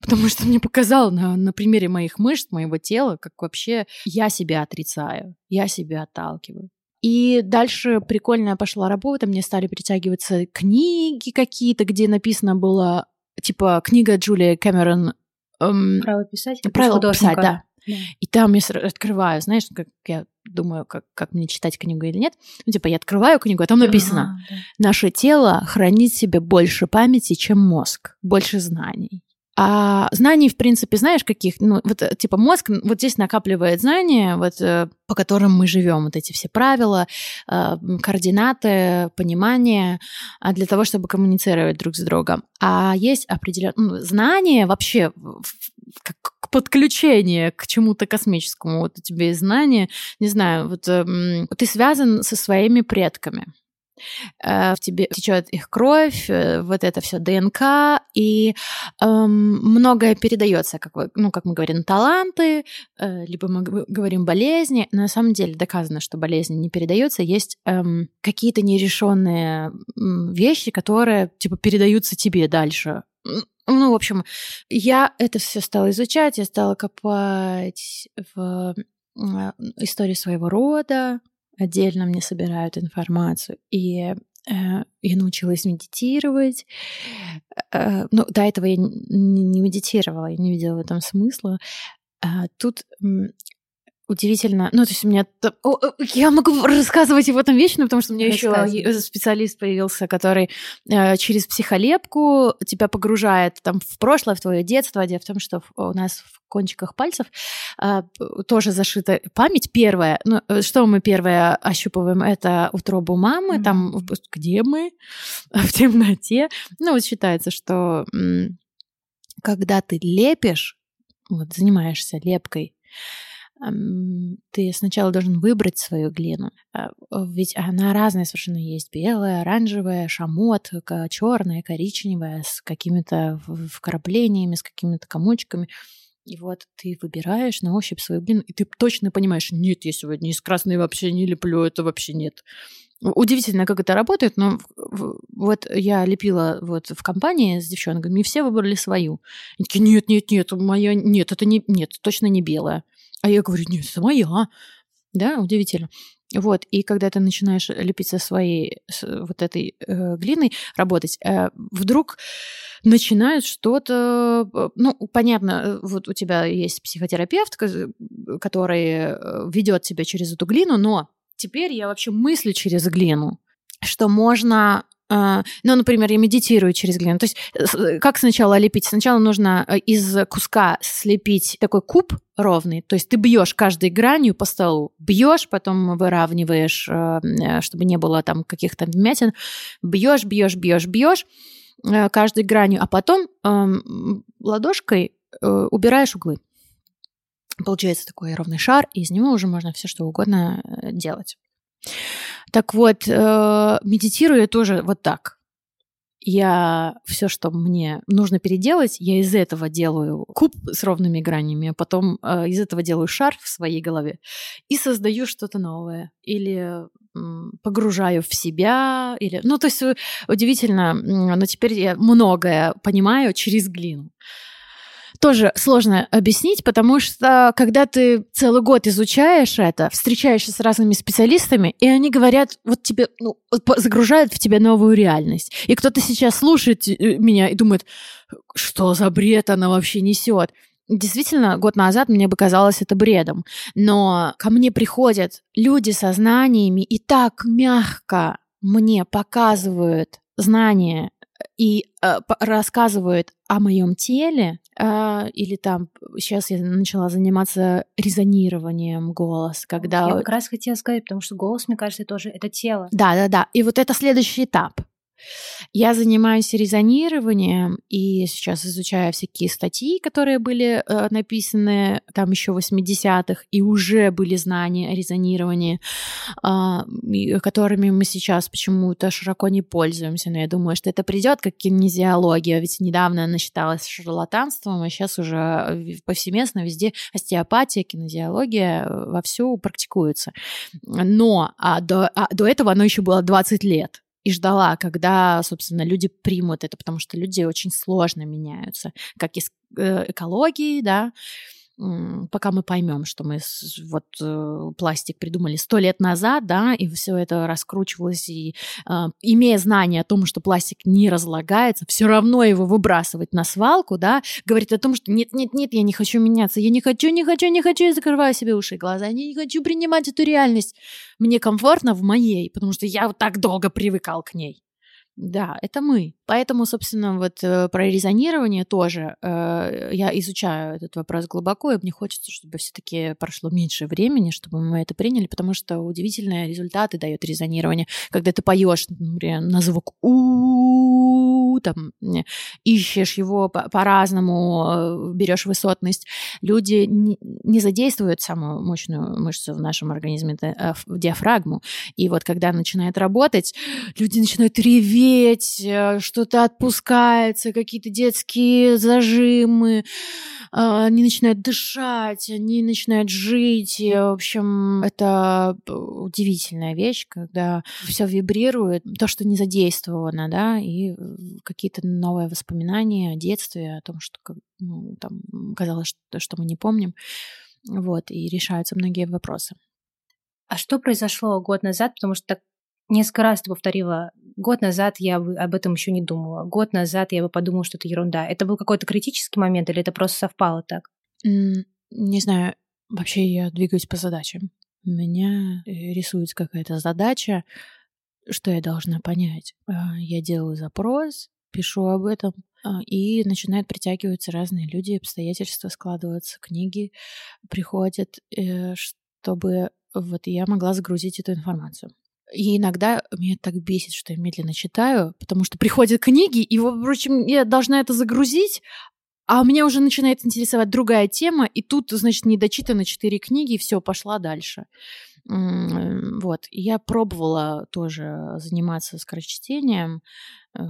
Speaker 2: Потому что мне показало на, на примере моих мышц, моего тела, как вообще я себя отрицаю, я себя отталкиваю. И дальше прикольная пошла работа, мне стали притягиваться книги какие-то, где написано было, типа, книга Джулия Кэмерон...
Speaker 1: Эм, правила писать?
Speaker 2: Правила писать, да. да. И там я открываю, знаешь, как я думаю, как, как мне читать книгу или нет. Ну, типа, я открываю книгу, а там написано, а, да. наше тело хранит в себе больше памяти, чем мозг, больше знаний. А знаний, в принципе, знаешь, каких? Ну, вот, э, типа, мозг вот здесь накапливает знания, вот, э, по которым мы живем, вот эти все правила, э, координаты, понимание, а, для того, чтобы коммуницировать друг с другом. А есть определенные ну, знания вообще, как подключение к чему-то космическому. Вот у тебя есть знания, не знаю, вот эм, ты связан со своими предками. Э, в тебе течет их кровь, э, вот это все ДНК, и эм, многое передается, как, вы, ну, как мы говорим, таланты, э, либо мы говорим болезни. На самом деле доказано, что болезни не передаются. Есть эм, какие-то нерешенные вещи, которые типа передаются тебе дальше. Ну, в общем, я это все стала изучать, я стала копать в истории своего рода, отдельно мне собирают информацию. И э, я научилась медитировать. Э, ну, до этого я не, медитировала, я не видела в этом смысла. А тут удивительно. Ну, то есть у меня... Я могу рассказывать об этом вечно, потому что у меня еще специалист появился, который э, через психолепку тебя погружает там в прошлое, в твое детство. Дело в том, что у нас в кончиках пальцев э, тоже зашита память первая. Ну, э, что мы первое ощупываем? Это утробу мамы, mm-hmm. там где мы? В темноте. Ну, вот считается, что когда ты лепишь, вот занимаешься лепкой, ты сначала должен выбрать свою глину, а, ведь она разная совершенно есть. Белая, оранжевая, шамот, черная, коричневая, с какими-то вкраплениями, с какими-то комочками. И вот ты выбираешь на ощупь свою глину, и ты точно понимаешь, нет, я сегодня из красной вообще не леплю, это вообще нет. Удивительно, как это работает, но вот я лепила вот в компании с девчонками, и все выбрали свою. Они такие, нет, нет, нет, моя, нет, это не, нет, точно не белая. А я говорю, нет, это моя. Да, удивительно. Вот, и когда ты начинаешь лепить со своей с вот этой э, глиной работать, э, вдруг начинает что-то, э, ну, понятно, э, вот у тебя есть психотерапевт, который э, ведет тебя через эту глину, но теперь я вообще мыслю через глину, что можно ну, например, я медитирую через глину. То есть э, как сначала лепить? Сначала нужно э, из куска слепить такой куб ровный, то есть ты бьешь каждой гранью по столу, бьешь, потом выравниваешь, э, чтобы не было там каких-то вмятин, бьешь, бьешь, бьешь, бьешь каждой гранью, а потом эм, ладошкой убираешь углы. Получается такой ровный шар, и из него уже можно все что угодно делать. Так вот, э, медитирую я тоже вот так. я все, что мне нужно переделать, я из этого делаю куб с ровными гранями, а потом э, из этого делаю шар в своей голове и создаю что-то новое. Или погружаю в себя, или... Ну, то есть э, удивительно, но теперь я многое понимаю через глину тоже сложно объяснить, потому что когда ты целый год изучаешь это, встречаешься с разными специалистами, и они говорят, вот тебе, ну, загружают в тебя новую реальность. И кто-то сейчас слушает э, меня и думает, что за бред она вообще несет. Действительно, год назад мне бы казалось это бредом, но ко мне приходят люди со знаниями и так мягко мне показывают знания и э, рассказывают о моем теле, э, или там сейчас я начала заниматься резонированием голоса, когда...
Speaker 1: Я как раз хотела сказать, потому что голос, мне кажется, тоже это тело.
Speaker 2: Да, да, да. И вот это следующий этап. Я занимаюсь резонированием и сейчас изучаю всякие статьи, которые были э, написаны там еще в 80-х, и уже были знания о резонировании, э, которыми мы сейчас почему-то широко не пользуемся. Но я думаю, что это придет как кинезиология, ведь недавно она считалась шарлатанством, а сейчас уже повсеместно везде остеопатия, кинезиология э, вовсю практикуются. Но а до, а до этого оно еще было 20 лет и ждала, когда, собственно, люди примут это, потому что люди очень сложно меняются, как и с э, экологией, да, пока мы поймем, что мы вот э, пластик придумали сто лет назад, да, и все это раскручивалось, и э, имея знание о том, что пластик не разлагается, все равно его выбрасывать на свалку, да, говорит о том, что нет, нет, нет, я не хочу меняться, я не хочу, не хочу, не хочу, я закрываю себе уши и глаза, я не хочу принимать эту реальность. Мне комфортно в моей, потому что я вот так долго привыкал к ней. Да, это мы. Поэтому, собственно, вот э, про резонирование тоже э, я изучаю этот вопрос глубоко, и мне хочется, чтобы все-таки прошло меньше времени, чтобы мы это приняли, потому что удивительные результаты дает резонирование, когда ты поешь, например, на звук у там ищешь его по-разному, э, берешь высотность. Люди не задействуют самую мощную мышцу в нашем организме, это диафрагму. И вот когда начинает работать, люди начинают реветь, реветь, э, что-то отпускается, какие-то детские зажимы, а, они начинают дышать, они начинают жить. И, в общем, это удивительная вещь, когда все вибрирует, то, что не задействовано, да, и какие-то новые воспоминания о детстве, о том, что ну, там, казалось, что, что мы не помним. Вот, и решаются многие вопросы.
Speaker 1: А что произошло год назад? Потому что так несколько раз ты повторила, год назад я бы об этом еще не думала, год назад я бы подумала, что это ерунда. Это был какой-то критический момент или это просто совпало так?
Speaker 2: Не знаю, вообще я двигаюсь по задачам. У меня э, рисуется какая-то задача, что я должна понять. А, я делаю запрос, пишу об этом, а, и начинают притягиваться разные люди, обстоятельства складываться, книги приходят, э, чтобы вот я могла загрузить эту информацию. И иногда меня так бесит, что я медленно читаю, потому что приходят книги, и, впрочем, я должна это загрузить, а меня уже начинает интересовать другая тема, и тут, значит, не дочитано четыре книги, и все, пошла дальше. Вот. Я пробовала тоже заниматься скорочтением, Э,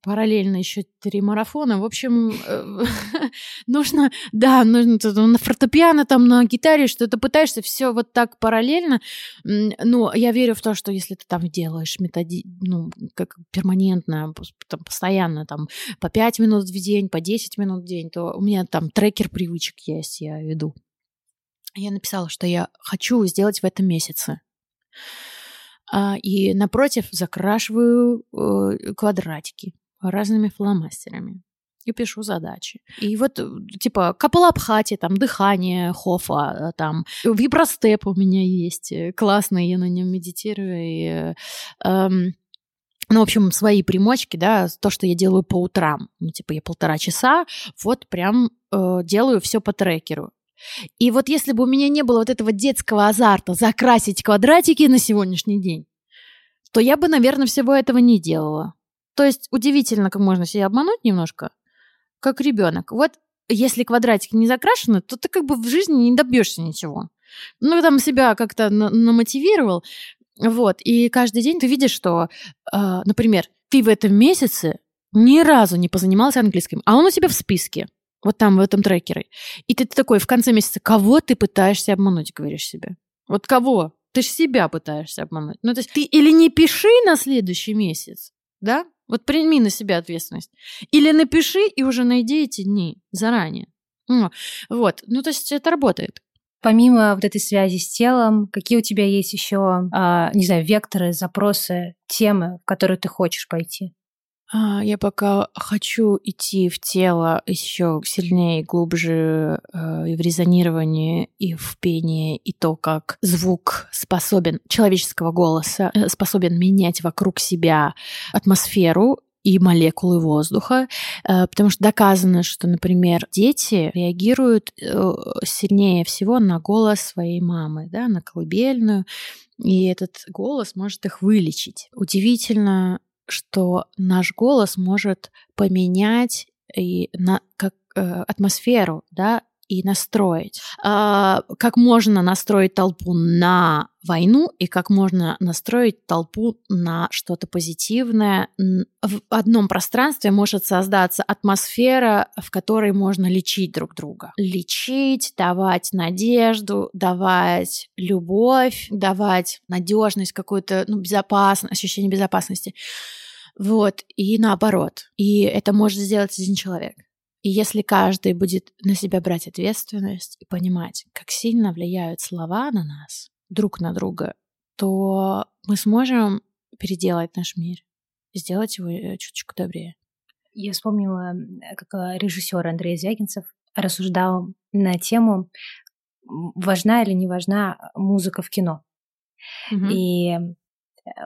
Speaker 2: параллельно еще три марафона. В общем, э, нужно, да, нужно на фортепиано, там на гитаре, что ты пытаешься все вот так параллельно. Но я верю в то, что если ты там делаешь методи, ну, как перманентно, там, постоянно, там, по 5 минут в день, по 10 минут в день, то у меня там трекер привычек есть, я веду. Я написала, что я хочу сделать в этом месяце. А, и напротив закрашиваю э, квадратики разными фломастерами и пишу задачи. И вот, э, типа, капалабхати, там, дыхание, хофа, э, там, вибростеп у меня есть, классный, я на нем медитирую, и, эм, ну, в общем, свои примочки, да, то, что я делаю по утрам, ну, типа, я полтора часа, вот прям э, делаю все по трекеру. И вот если бы у меня не было вот этого детского азарта закрасить квадратики на сегодняшний день, то я бы, наверное, всего этого не делала. То есть удивительно, как можно себя обмануть немножко, как ребенок. Вот если квадратики не закрашены, то ты как бы в жизни не добьешься ничего. Ну, там себя как-то намотивировал, вот, и каждый день ты видишь, что, э, например, ты в этом месяце ни разу не позанимался английским, а он у тебя в списке, вот там, в этом трекере. И ты, ты такой в конце месяца, кого ты пытаешься обмануть, говоришь себе? Вот кого? Ты же себя пытаешься обмануть. Ну, то есть ты или не пиши на следующий месяц, да? Вот прими на себя ответственность. Или напиши и уже найди эти дни заранее. Вот. Ну, то есть это работает.
Speaker 1: Помимо вот этой связи с телом, какие у тебя есть еще, а, не знаю, векторы, запросы, темы, в которые ты хочешь пойти?
Speaker 2: А, я пока хочу идти в тело еще сильнее, глубже э, и в резонировании, и в пении, и то, как звук способен, человеческого голоса, э, способен менять вокруг себя атмосферу и молекулы воздуха, э, потому что доказано, что, например, дети реагируют сильнее всего на голос своей мамы, да, на колыбельную, и этот голос может их вылечить. Удивительно, что наш голос может поменять и на, как э, атмосферу, да, и настроить. А, как можно настроить толпу на войну и как можно настроить толпу на что-то позитивное. В одном пространстве может создаться атмосфера, в которой можно лечить друг друга. Лечить, давать надежду, давать любовь, давать надежность, какую-то ну, безопасность, ощущение безопасности. Вот, и наоборот. И это может сделать один человек. И если каждый будет на себя брать ответственность и понимать, как сильно влияют слова на нас, друг на друга, то мы сможем переделать наш мир, сделать его э, чуточку добрее.
Speaker 1: Я вспомнила, как э, режиссер Андрей Звягинцев рассуждал на тему, важна или не важна музыка в кино. Угу. И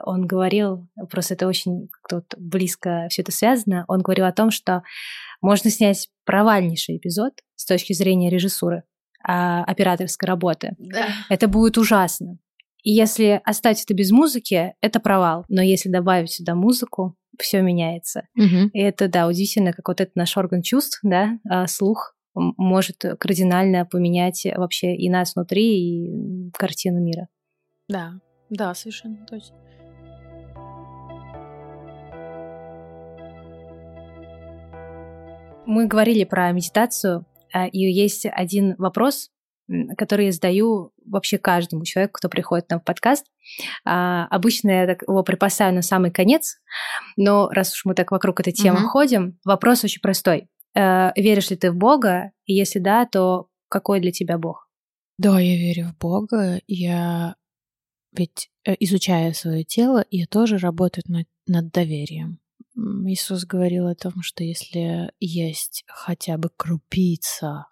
Speaker 1: он говорил, просто это очень тут близко все это связано, он говорил о том, что можно снять провальнейший эпизод с точки зрения режиссуры, а, операторской работы. Да. Это будет ужасно. И если оставить это без музыки, это провал. Но если добавить сюда музыку, все меняется. Угу. И это, да, удивительно, как вот этот наш орган чувств, да, а, слух, может кардинально поменять вообще и нас внутри, и картину мира.
Speaker 2: Да, да, совершенно точно.
Speaker 1: Мы говорили про медитацию, а, и есть один вопрос, который я задаю вообще каждому человеку, кто приходит нам в подкаст. А, обычно я так его припасаю на самый конец, но раз уж мы так вокруг этой темы угу. ходим, вопрос очень простой. А, веришь ли ты в Бога? И если да, то какой для тебя Бог?
Speaker 2: Да, я верю в Бога. Я ведь э, изучая свое тело, я тоже работаю над, над доверием. Иисус говорил о том, что если есть хотя бы крупица,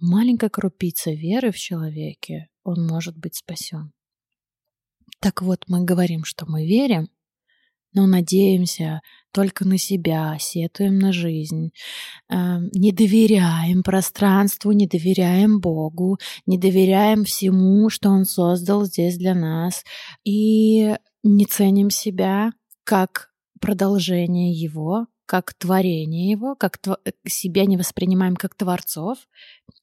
Speaker 2: маленькая крупица веры в человеке, он может быть спасен. Так вот, мы говорим, что мы верим, но надеемся только на себя, сетуем на жизнь, э, не доверяем пространству, не доверяем Богу, не доверяем всему, что Он создал здесь для нас, и не ценим себя как продолжение его, как творение его, как тв... Э, себя не воспринимаем как творцов,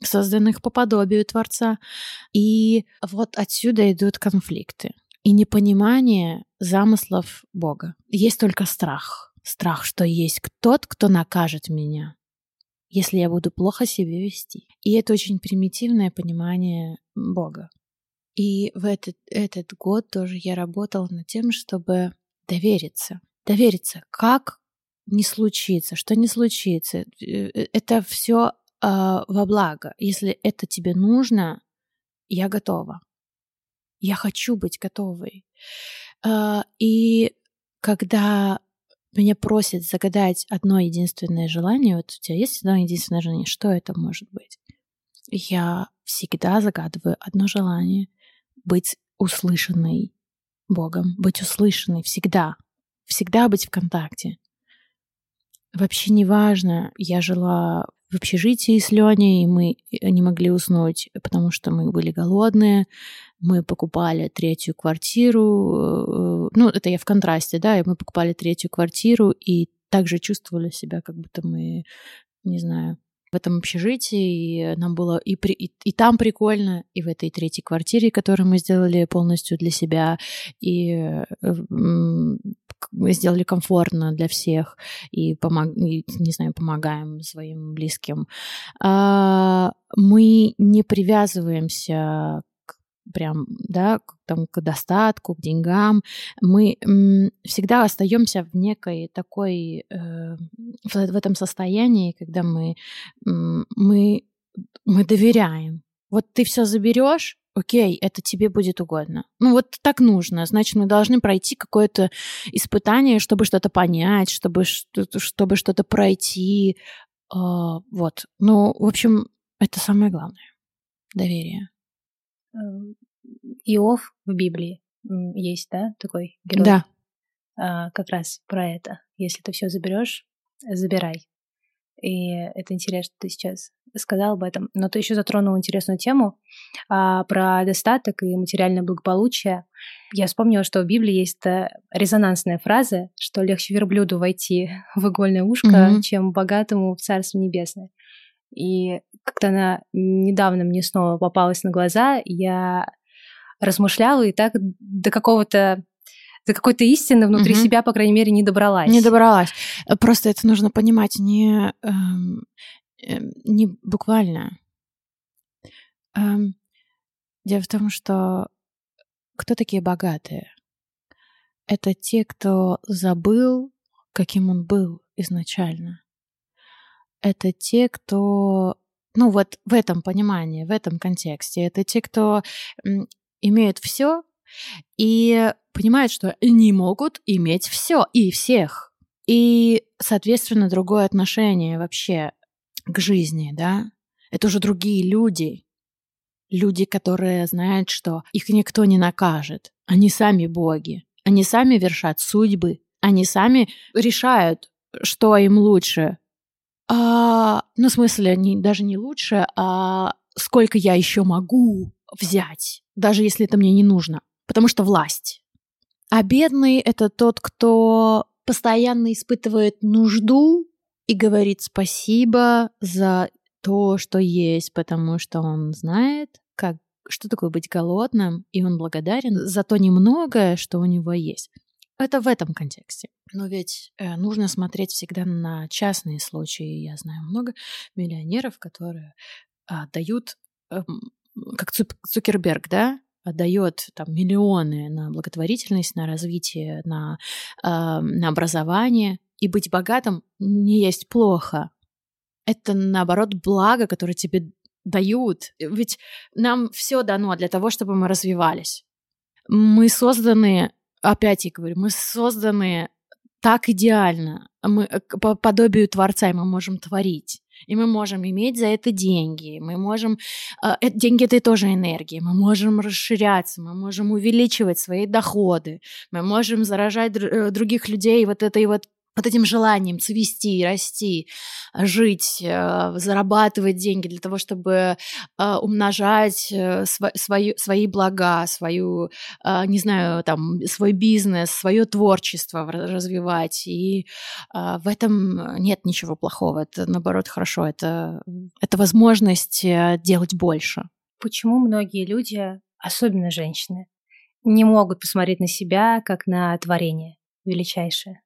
Speaker 2: созданных по подобию Творца. И вот отсюда идут конфликты и непонимание замыслов Бога. Есть только страх. Страх, что есть тот, кто накажет меня, если я буду плохо себя вести. И это очень примитивное понимание Бога. И в этот, этот год тоже я работала над тем, чтобы довериться довериться, как не случится, что не случится. Э, э, это все э, а, во благо. Если это тебе нужно, я готова. Я хочу быть готовой. Э, и когда меня просят загадать одно единственное желание, вот у тебя есть одно единственное желание, что это может быть? Я всегда загадываю одно желание — быть услышанной Богом, быть услышанной всегда всегда быть в контакте. Вообще не важно, я жила в общежитии с Леней, и мы не могли уснуть, потому что мы были голодные. Мы покупали третью квартиру. Э, ну, это я в контрасте, да, и мы покупали третью квартиру, и также чувствовали себя, как будто мы, не знаю, этом общежитии, и нам было и, при, и, и там прикольно, и в этой третьей квартире, которую мы сделали полностью для себя, и мы сделали комфортно для всех, и, помог, и не знаю, помогаем своим близким. А, мы не привязываемся прям, да, к, там, к достатку, к деньгам, мы всегда остаемся в некой такой, э, в, в этом состоянии, когда мы, мы, мы доверяем. Вот ты все заберешь, окей, это тебе будет угодно. Ну вот так нужно. Значит, мы должны пройти какое-то испытание, чтобы что-то понять, чтобы, чтобы что-то пройти. Uh, вот. Ну, в общем, это самое главное. Доверие.
Speaker 1: Эм, Иов в Библии есть, да, такой герой?
Speaker 2: Да.
Speaker 1: А, как раз про это. Если ты все заберешь, забирай. И это интересно, что ты сейчас сказал об этом. Но ты еще затронул интересную тему а, про достаток и материальное благополучие. Я вспомнила, что в Библии есть резонансная фраза, что легче верблюду войти в игольное ушко, mm-hmm. чем богатому в Царство Небесное. И как-то она недавно мне снова попалась на глаза, я размышляла и так до какого-то до какой-то истины внутри угу. себя, по крайней мере, не добралась.
Speaker 2: Не добралась. Просто это нужно понимать не, эм, э, не буквально. Эм, дело в том, что кто такие богатые? Это те, кто забыл, каким он был изначально это те, кто, ну вот в этом понимании, в этом контексте, это те, кто имеют все и понимают, что не могут иметь все и всех. И, соответственно, другое отношение вообще к жизни, да, это уже другие люди, люди, которые знают, что их никто не накажет, они сами боги, они сами вершат судьбы, они сами решают, что им лучше, а, ну, в смысле, не, даже не лучше, а сколько я еще могу взять, даже если это мне не нужно. Потому что власть. А бедный — это тот, кто постоянно испытывает нужду и говорит спасибо за то, что есть, потому что он знает, как, что такое быть голодным, и он благодарен за то немногое, что у него есть. Это в этом контексте. Но ведь э, нужно смотреть всегда на частные случаи. Я знаю много миллионеров, которые дают, э, как Цукерберг, да, отдает там миллионы на благотворительность, на развитие, на, э, на образование. И быть богатым не есть плохо. Это наоборот благо, которое тебе дают. Ведь нам все дано для того, чтобы мы развивались. Мы созданы опять я говорю, мы созданы так идеально, мы э, по подобию Творца, и мы можем творить. И мы можем иметь за это деньги, мы можем... Э, э деньги — это тоже энергия, мы можем расширяться, мы можем увеличивать свои доходы, мы можем заражать др других людей вот этой вот вот этим желанием цвести, расти, жить, э, зарабатывать деньги для того, чтобы э, умножать э, свои, свои блага, свою, не знаю, там, свой бизнес, свое творчество развивать. И в этом нет ничего плохого. Это, наоборот, хорошо. Это, это возможность делать больше.
Speaker 1: Почему многие люди, особенно женщины, не могут посмотреть на себя как на творение величайшее?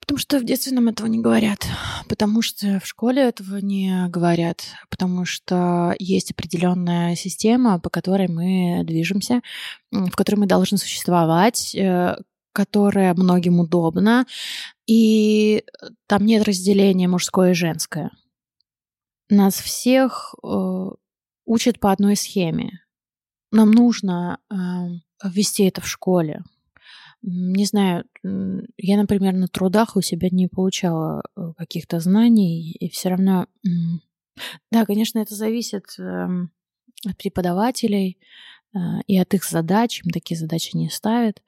Speaker 2: Потому что в детстве нам этого не говорят, потому что в школе этого не говорят, потому что есть определенная система, по которой мы движемся, в которой мы должны существовать, э, которая многим удобна, и там нет разделения мужское и женское. Нас всех э, учат по одной схеме. Нам нужно э, ввести это в школе, не знаю, я, например, на трудах у себя не получала э, каких-то знаний, и все равно... Да, конечно, это зависит эм, от преподавателей э, и от их задач. Им такие задачи не ставят.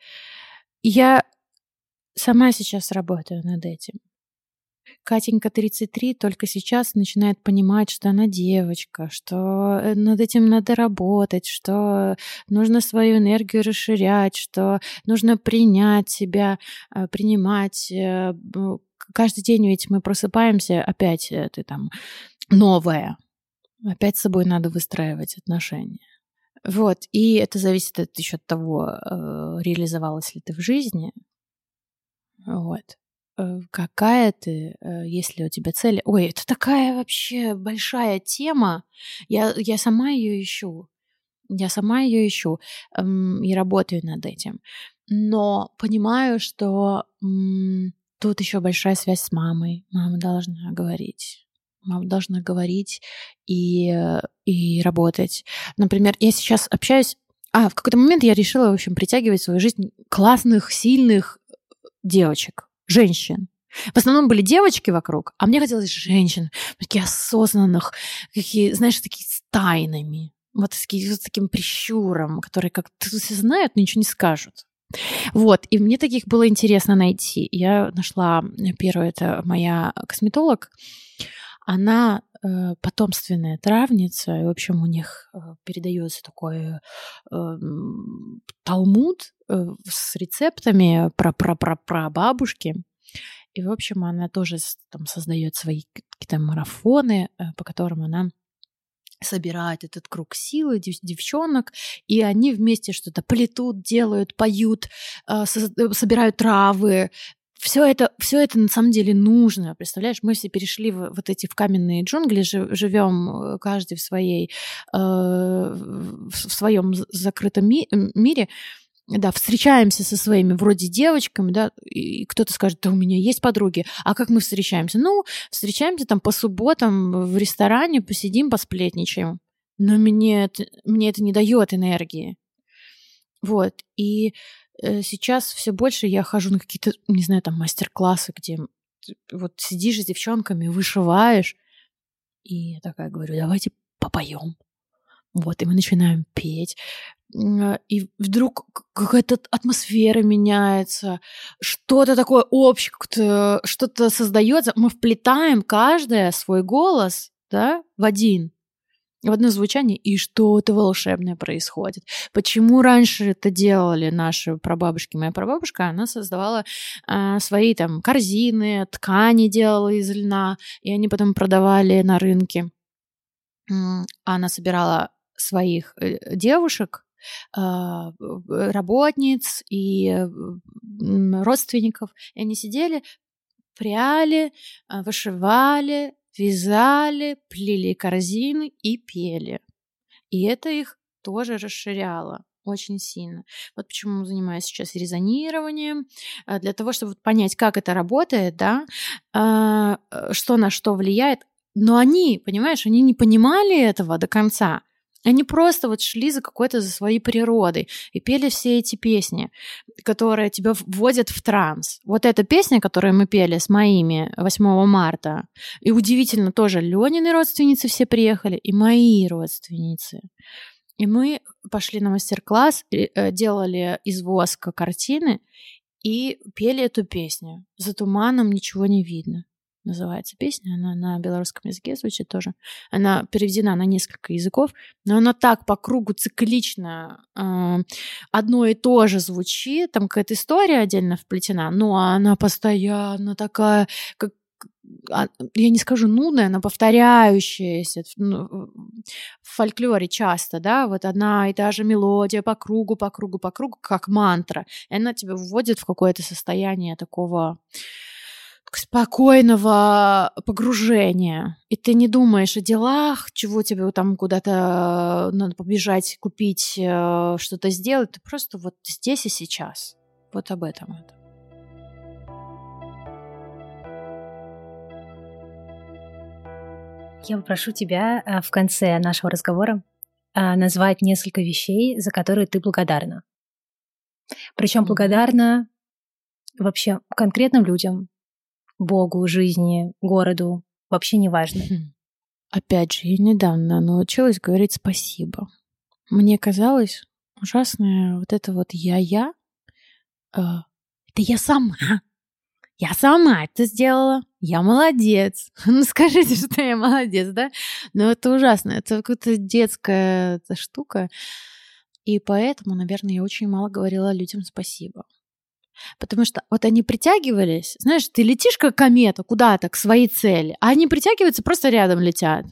Speaker 2: Я сама сейчас работаю над этим. Катенька 33 только сейчас начинает понимать, что она девочка, что э, над этим надо работать, что нужно свою энергию расширять, что нужно принять себя, э, принимать, э, каждый день ведь мы просыпаемся, опять ты там новое. Опять с собой надо выстраивать отношения. Вот, и это зависит от, еще от того, реализовалась ли ты в жизни. Вот. Э, какая ты, э, есть ли у тебя цель. Ой, это такая вообще большая тема. Я, я сама ее ищу. Я сама ее ищу эм, и работаю над этим. Но понимаю, что тут еще большая связь с мамой. Мама должна говорить. Мама должна говорить и, и работать. Например, я сейчас общаюсь... А, в какой-то момент я решила, в общем, притягивать в свою жизнь классных, сильных девочек, женщин. В основном были девочки вокруг, а мне хотелось женщин, таких осознанных, какие, знаешь, такие с тайнами, вот с, с таким прищуром, которые как все знают, но ничего не скажут. Вот, и мне таких было интересно найти. Я нашла первую, это моя косметолог, она потомственная травница, и, в общем, у них э, передается такой э, талмуд э, с рецептами про про про про бабушки. И, в общем, она тоже там создает свои какие-то марафоны, э, по которым она собирает этот круг силы девчонок, и они вместе что-то плетут, делают, поют, э, собирают травы, все это, все это на самом деле нужно. Представляешь, мы все перешли в, вот эти в каменные джунгли, живем э, каждый в своей, э, в своем закрытом ми- мире. Да, встречаемся со своими вроде девочками, да, и кто-то скажет, да у меня есть подруги, а как мы встречаемся? Ну, встречаемся там по субботам в ресторане, посидим, посплетничаем. Но мне это, мне это не дает энергии. Вот, и Э, сейчас все больше я хожу на какие-то, не знаю, там мастер-классы, где вот сидишь с девчонками, вышиваешь, и я такая говорю, давайте попоем. Вот, и мы начинаем петь. А, и вдруг какая-то атмосфера меняется, что-то такое общее, что-то создается. Мы вплетаем каждое свой голос да, в один в одно звучание, и что-то волшебное происходит. Почему раньше это делали наши прабабушки? Моя прабабушка, она создавала э, свои там корзины, ткани делала из льна, и они потом продавали на рынке. Она собирала своих э, девушек, а, работниц и родственников, и они сидели, пряли, а, вышивали, вязали, плели корзины и пели. И это их тоже расширяло очень сильно. Вот почему занимаюсь сейчас резонированием, э, для того, чтобы понять, как это работает, да, а, э, что на что влияет. Но они, понимаешь, они не понимали этого до конца. Они просто вот шли за какой-то, за своей природой и пели все эти песни, которые тебя вводят в транс. Вот эта песня, которую мы пели с моими 8 марта, и удивительно тоже, Ленины родственницы все приехали, и мои родственницы. И мы пошли на мастер-класс, э, делали из воска картины и пели эту песню. За туманом ничего не видно называется песня. Она на белорусском языке звучит тоже. Она переведена на несколько языков, но она так по кругу циклично э, одно и то же звучит. Там какая-то история отдельно вплетена, но она постоянно такая, как а, я не скажу нудная, она повторяющаяся ну, в фольклоре часто, да, вот одна и та же мелодия по кругу, по кругу, по кругу, как мантра, и она тебя вводит в какое-то состояние такого спокойного погружения. И ты не думаешь о делах, чего тебе там куда-то надо побежать, купить, э, что-то сделать. Ты просто вот здесь и сейчас. Вот об этом это.
Speaker 1: Я попрошу тебя э, в конце нашего разговора э, назвать несколько вещей, за которые ты благодарна. Причем благодарна вообще конкретным людям, Богу, жизни, городу, вообще не важно. Хм.
Speaker 2: Опять же, я недавно научилась говорить спасибо. Мне казалось ужасное вот это вот я-я. Э, это я сама. Я сама это сделала. Я молодец. Ну скажите, что я молодец, да? Но это ужасно. Это какая-то детская штука. И поэтому, наверное, я очень мало говорила людям спасибо. Потому что вот они притягивались, знаешь, ты летишь как комета куда-то к своей цели, а они притягиваются, просто рядом летят.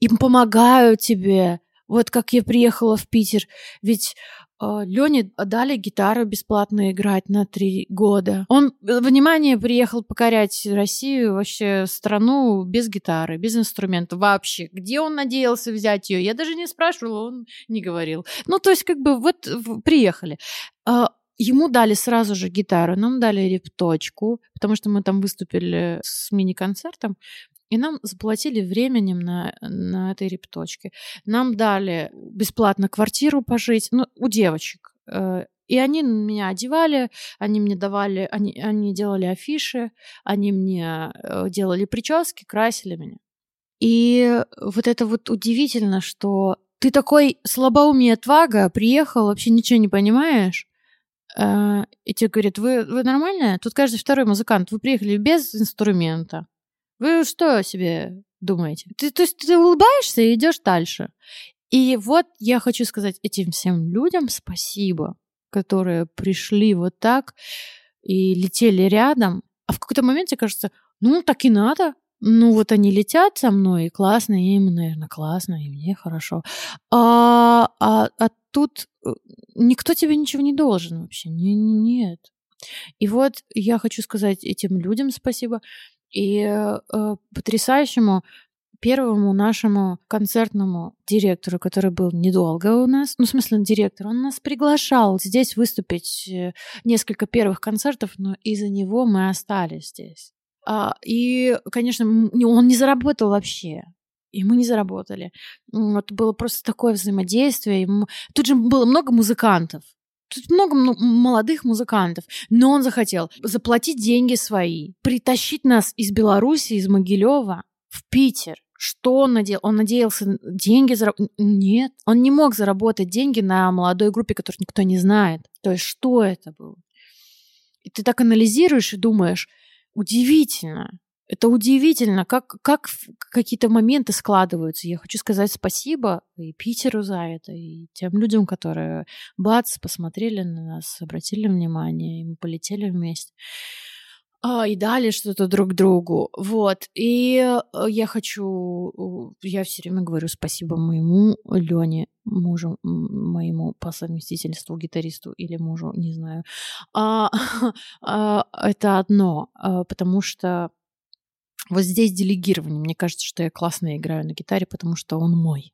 Speaker 2: Им помогают тебе. Вот как я приехала в Питер, ведь а, Лене дали гитару бесплатно играть на три года. Он, э, внимание, приехал покорять Россию, вообще страну без гитары, без инструмента вообще. Где он надеялся взять ее? Я даже не спрашивала, он не говорил. Ну, то есть, как бы, вот приехали. А, ему дали сразу же гитару, нам дали репточку, потому что мы там выступили с мини-концертом. И нам заплатили временем на, на этой репточке. Нам дали бесплатно квартиру пожить, ну, у девочек. Э, и они меня одевали, они мне давали, они, они делали афиши, они мне э, делали прически, красили меня. И вот это вот удивительно, что ты такой слабоумие отвага, приехал, вообще ничего не понимаешь, и тебе говорят, вы, вы нормальная? Тут каждый второй музыкант, вы приехали без инструмента. Вы что себе думаете? Ты, то есть ты улыбаешься и идешь дальше. И вот я хочу сказать этим всем людям спасибо, которые пришли вот так и летели рядом. А в какой-то момент мне кажется, ну, так и надо. Ну, вот они летят со мной, и классно, и им, наверное, классно, и мне хорошо. А, а, а тут э, никто тебе ничего не должен вообще. Не, не, нет. И вот я хочу сказать этим людям спасибо, и э, потрясающему первому нашему концертному директору, который был недолго у нас, ну, в смысле, директор, он нас приглашал здесь выступить э, несколько первых концертов, но из-за него мы остались здесь. А, и, конечно, он не заработал вообще. И мы не заработали. Это было просто такое взаимодействие. Тут же было много музыкантов. Тут много молодых музыкантов, но он захотел заплатить деньги свои, притащить нас из Беларуси, из Могилева в Питер. Что он надеял? Он надеялся деньги заработать? Нет, он не мог заработать деньги на молодой группе, которую никто не знает. То есть что это было? И ты так анализируешь и думаешь, удивительно, это удивительно, как, как какие-то моменты складываются. Я хочу сказать спасибо и Питеру за это, и тем людям, которые, бац, посмотрели на нас, обратили внимание, и мы полетели вместе. А, и дали что-то друг другу. Вот. И э, я хочу... Я все время говорю спасибо моему Лене, мужу моему по совместительству, гитаристу или мужу, не знаю. А, а, это одно, а, потому что вот здесь делегирование. Мне кажется, что я классно играю на гитаре, потому что он мой.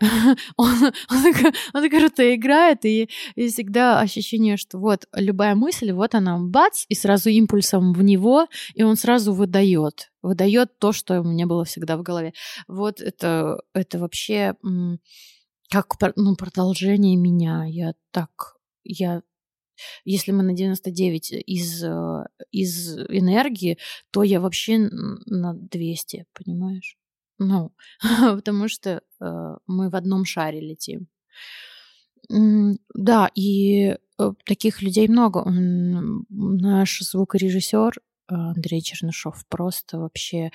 Speaker 2: он, он, он круто играет, и, и всегда ощущение, что вот любая мысль, вот она, бац, и сразу импульсом в него, и он сразу выдает, выдает то, что у меня было всегда в голове. Вот это, это вообще как ну, продолжение меня. Я так, я если мы на 99 из, э, из энергии, то я вообще на 200, понимаешь? Ну, потому что э, мы в одном шаре летим. Да, и э, таких людей много. Наш звукорежиссер Андрей Чернышов просто вообще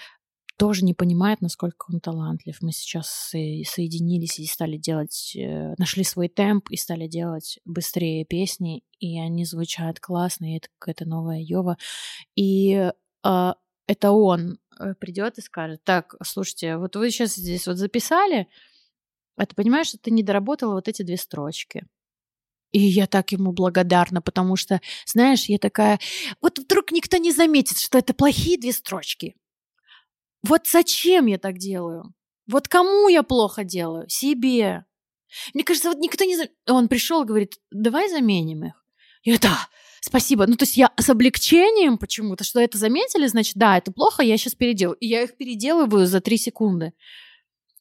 Speaker 2: тоже не понимает, насколько он талантлив. Мы сейчас соединились и стали делать, э, нашли свой темп и стали делать быстрее песни, и они звучат классно, и это какая-то новая Йова. И э, это он э, придет и скажет, так, слушайте, вот вы сейчас здесь вот записали, а ты понимаешь, что ты не доработала вот эти две строчки. И я так ему благодарна, потому что, знаешь, я такая, вот вдруг никто не заметит, что это плохие две строчки. Вот зачем я так делаю? Вот кому я плохо делаю? Себе. Мне кажется, вот никто не... Он пришел и говорит, давай заменим их. Я да, спасибо. Ну, то есть я с облегчением почему-то, что это заметили, значит, да, это плохо, я сейчас переделаю. И я их переделываю за три секунды.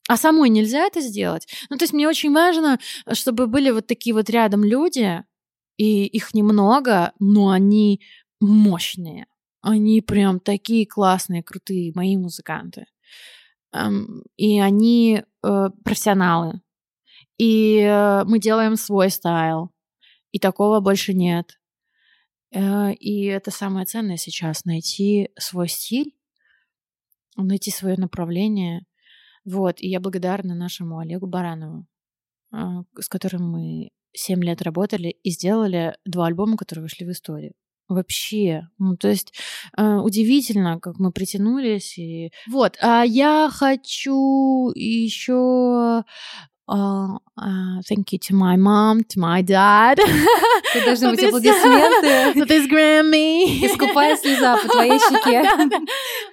Speaker 2: А самой нельзя это сделать. Ну, то есть мне очень важно, чтобы были вот такие вот рядом люди, и их немного, но они мощные. Они прям такие классные, крутые, мои музыканты. И они э, профессионалы. И э, мы делаем свой стайл. И такого больше нет. Э, и это самое ценное сейчас найти свой стиль, найти свое направление. Вот. И я благодарна нашему Олегу Баранову, с которым мы 7 лет работали и сделали два альбома, которые вышли в историю. Вообще. Ну, то есть э, удивительно, как мы притянулись. И... Вот, а я хочу еще Uh, uh, thank you to my mom, to my dad.
Speaker 1: Тут должны быть аплодисменты.
Speaker 2: For this Grammy.
Speaker 1: И скупая слеза по твоей щеке.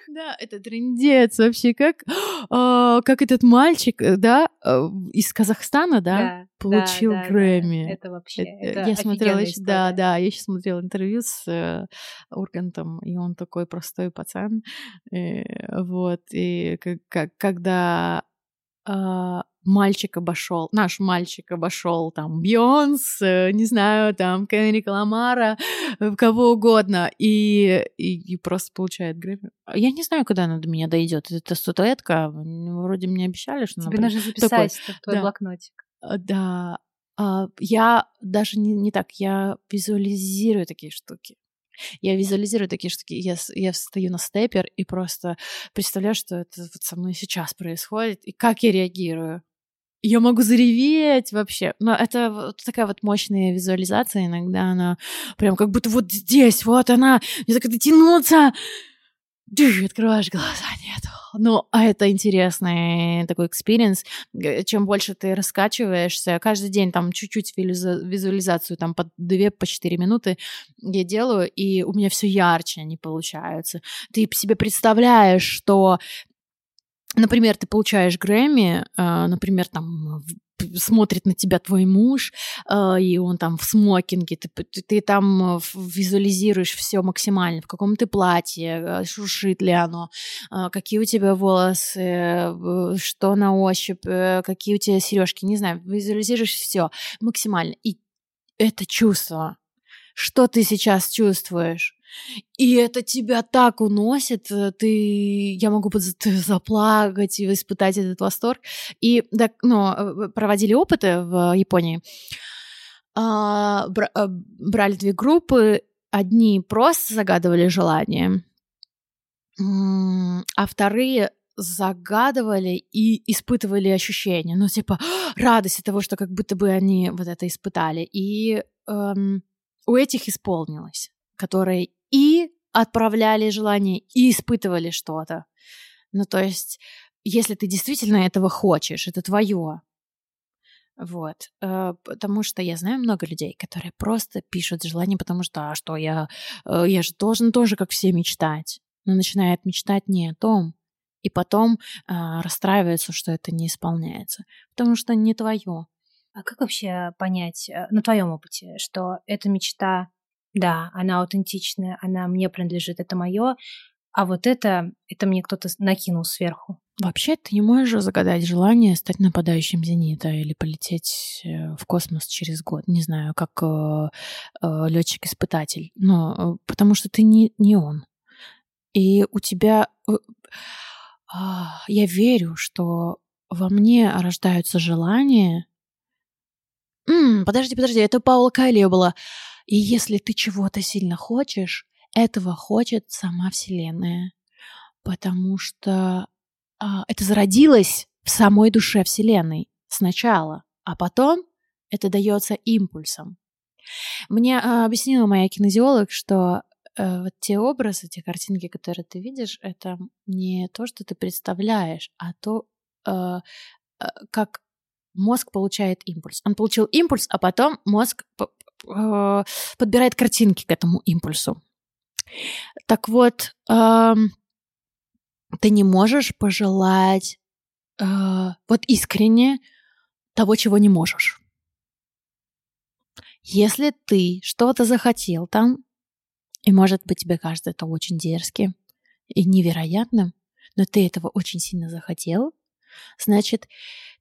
Speaker 2: Да, это трендец вообще. Как, а, как этот мальчик, э, да, э, из Казахстана, да, получил Грэмми.
Speaker 1: Это вообще,
Speaker 2: э, Я смотрела еще, да, да, я еще смотрела интервью с Ургантом, и он такой простой пацан. Вот, и когда а, мальчик обошел, наш мальчик обошел там Бьонс, не знаю, там Кенрика Ламара, э, кого угодно, и, и, и просто получает Грэмми. Я не знаю, когда она до меня дойдет. Это статуэтка, вроде мне обещали, что...
Speaker 1: Тебе нужно записать такой, в твой да, блокнотик.
Speaker 2: Э, да, а, я даже не, не так, я визуализирую такие штуки. Я визуализирую такие штуки, я, я встаю на степер и просто представляю, что это вот со мной сейчас происходит, и как я реагирую. Я могу зареветь вообще. Но это вот такая вот мощная визуализация. Иногда она прям как будто вот здесь, вот она. Мне так это тянуться. Открываешь глаза, нет. Ну, а это интересный такой experience. Чем больше ты раскачиваешься, каждый день там чуть-чуть визуализацию, там по 2 по 4 минуты я делаю, и у меня все ярче они получаются. Ты себе представляешь, что например, ты получаешь Грэмми, э, например, там смотрит на тебя твой муж, э, и он там в смокинге, ты, ты, ты там визуализируешь все максимально, в каком ты платье, э, шуршит ли оно, какие у тебя волосы, что на ощупь, какие у тебя сережки, не знаю, визуализируешь все максимально. И это чувство, что ты сейчас чувствуешь, и это тебя так уносит, э, ты, я могу заплакать и испытать этот восторг. И да, ну, проводили опыты в Японии, а, э, брали две группы, одни просто загадывали желание, а вторые загадывали и испытывали ощущения, ну, типа, радость от того, что как будто бы они вот это испытали. И эм, у этих исполнилось, которые и отправляли желание, и испытывали что-то. Ну, то есть, если ты действительно этого хочешь, это твое. Вот. Э, потому что я знаю много людей, которые просто пишут желание, потому что, а что, я, э, я же должен тоже, как все, мечтать. Но начинает мечтать не о том, и потом э, расстраивается, что это не исполняется, потому что не твое.
Speaker 1: А как вообще понять э, на твоем опыте, что эта мечта да, она аутентичная, она мне принадлежит, это мое, а вот это, это мне кто-то накинул сверху.
Speaker 2: Вообще, ты не можешь загадать желание стать нападающим «Зенита» или полететь э, в космос через год, не знаю, как э, э, летчик-испытатель, но э, потому что ты не, не он. И у тебя... Э, э, я верю, что во мне рождаются желания... М-м, подожди, подожди, это Паула Кайлио было. И если ты чего-то сильно хочешь, этого хочет сама Вселенная. Потому что а, это зародилось в самой душе Вселенной сначала, а потом это дается импульсом. Мне а, объяснила моя кинезиолог, что а, вот те образы, те картинки, которые ты видишь, это не то, что ты представляешь, а то, а, как мозг получает импульс. Он получил импульс, а потом мозг э, подбирает картинки к этому импульсу. Так вот, э, ты не можешь пожелать э, вот искренне того, чего не можешь. Если ты что-то захотел там, и, может быть, тебе кажется это очень дерзким и невероятным, но ты этого очень сильно захотел, значит,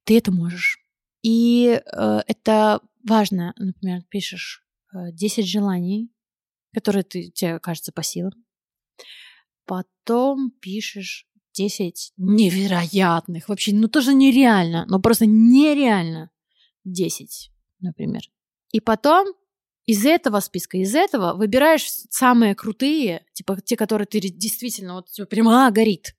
Speaker 2: ты это можешь. И э, это важно, например, пишешь 10 э, желаний, которые ты, тебе кажется по силам. Потом пишешь 10 невероятных, вообще, ну тоже нереально, но просто нереально 10, например. И потом из этого списка, из этого выбираешь самые крутые, типа те, которые ты действительно вот типа, прямо а, горит,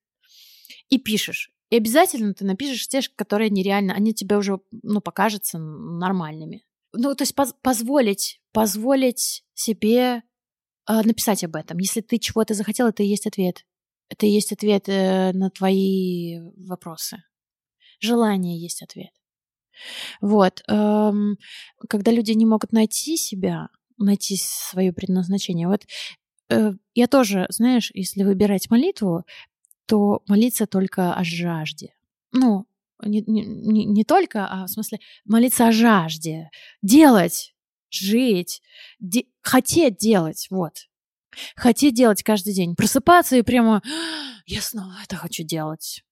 Speaker 2: и пишешь. И обязательно ты напишешь те, которые нереально, они тебе уже, ну, покажутся нормальными. Ну, то есть поз- позволить, позволить себе э, написать об этом. Если ты чего-то захотел, это и есть ответ. Это и есть ответ э, на твои вопросы. Желание есть ответ. Вот. Эм, когда люди не могут найти себя, найти свое предназначение, вот э, я тоже, знаешь, если выбирать молитву, то молиться только о жажде. Ну, не, не, не только, а в смысле молиться о жажде. Делать, жить, де, хотеть делать, вот. Хотеть делать каждый день. Просыпаться и прямо, я снова это хочу делать.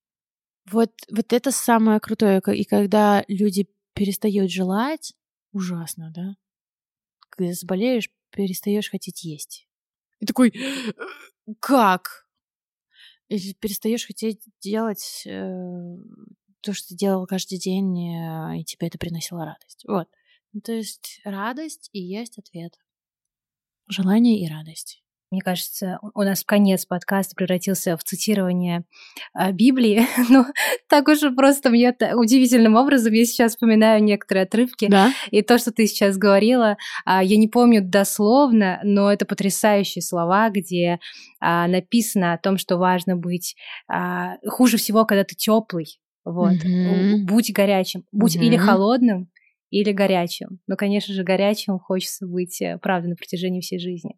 Speaker 2: Вот, вот это самое крутое. И когда люди перестают желать, ужасно, да? Когда заболеешь, перестаешь хотеть есть. И такой, как? И перестаешь хотеть делать э, то, что ты делал каждый день, э, и тебе это приносило радость. Вот. Ну, то есть радость и есть ответ. Желание и радость.
Speaker 1: Мне кажется, у нас конец подкаста превратился в цитирование э, Библии. Но так уж просто мне удивительным образом я сейчас вспоминаю некоторые отрывки.
Speaker 2: Да?
Speaker 1: И то, что ты сейчас говорила, э, я не помню дословно, но это потрясающие слова, где э, написано о том, что важно быть хуже всего, когда ты теплый. Вот. Mm-hmm. Будь горячим. Будь mm-hmm. или холодным, или горячим. Но, конечно же, горячим хочется быть, э, правда, на протяжении всей жизни.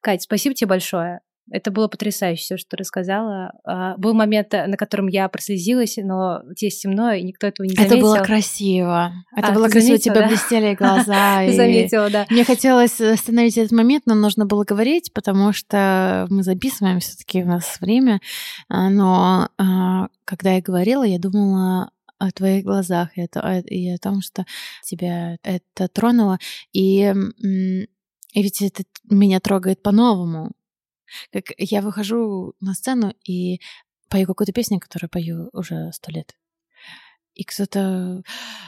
Speaker 1: Кать, спасибо тебе большое. Это было потрясающе, все, что ты рассказала. А, был момент, э, на котором я прослезилась, но здесь темно, и никто этого не заметил.
Speaker 2: Это было красиво. Это а, было красиво, у тебя да? блестели глаза.
Speaker 1: И... Заметила, да.
Speaker 2: Мне хотелось остановить этот момент, но нужно было говорить, потому что мы записываем все таки у нас время. А, но а, когда я говорила, я думала о твоих глазах и, это, и о том, что тебя это тронуло. И, и ведь это меня трогает по-новому. Как я выхожу на сцену и пою какую-то песню, которую пою уже сто лет. И кто-то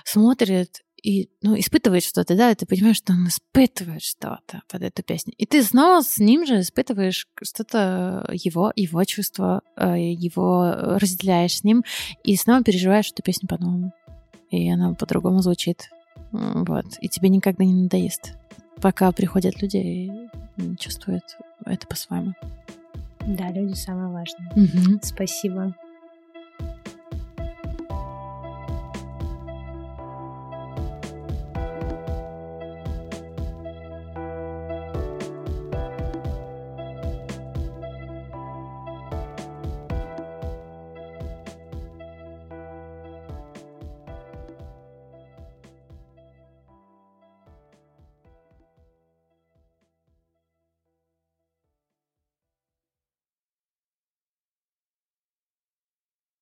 Speaker 2: смотрит и ну, испытывает что-то, да, и ты понимаешь, что он испытывает что-то под эту песню. И ты снова с ним же испытываешь что-то его, его чувство, э, его разделяешь с ним, и снова переживаешь эту песню по-новому. И она по-другому звучит. Вот. И тебе никогда не надоест. Пока приходят люди и чувствуют это по-своему.
Speaker 1: Да, люди самое важное.
Speaker 2: Угу.
Speaker 1: Спасибо.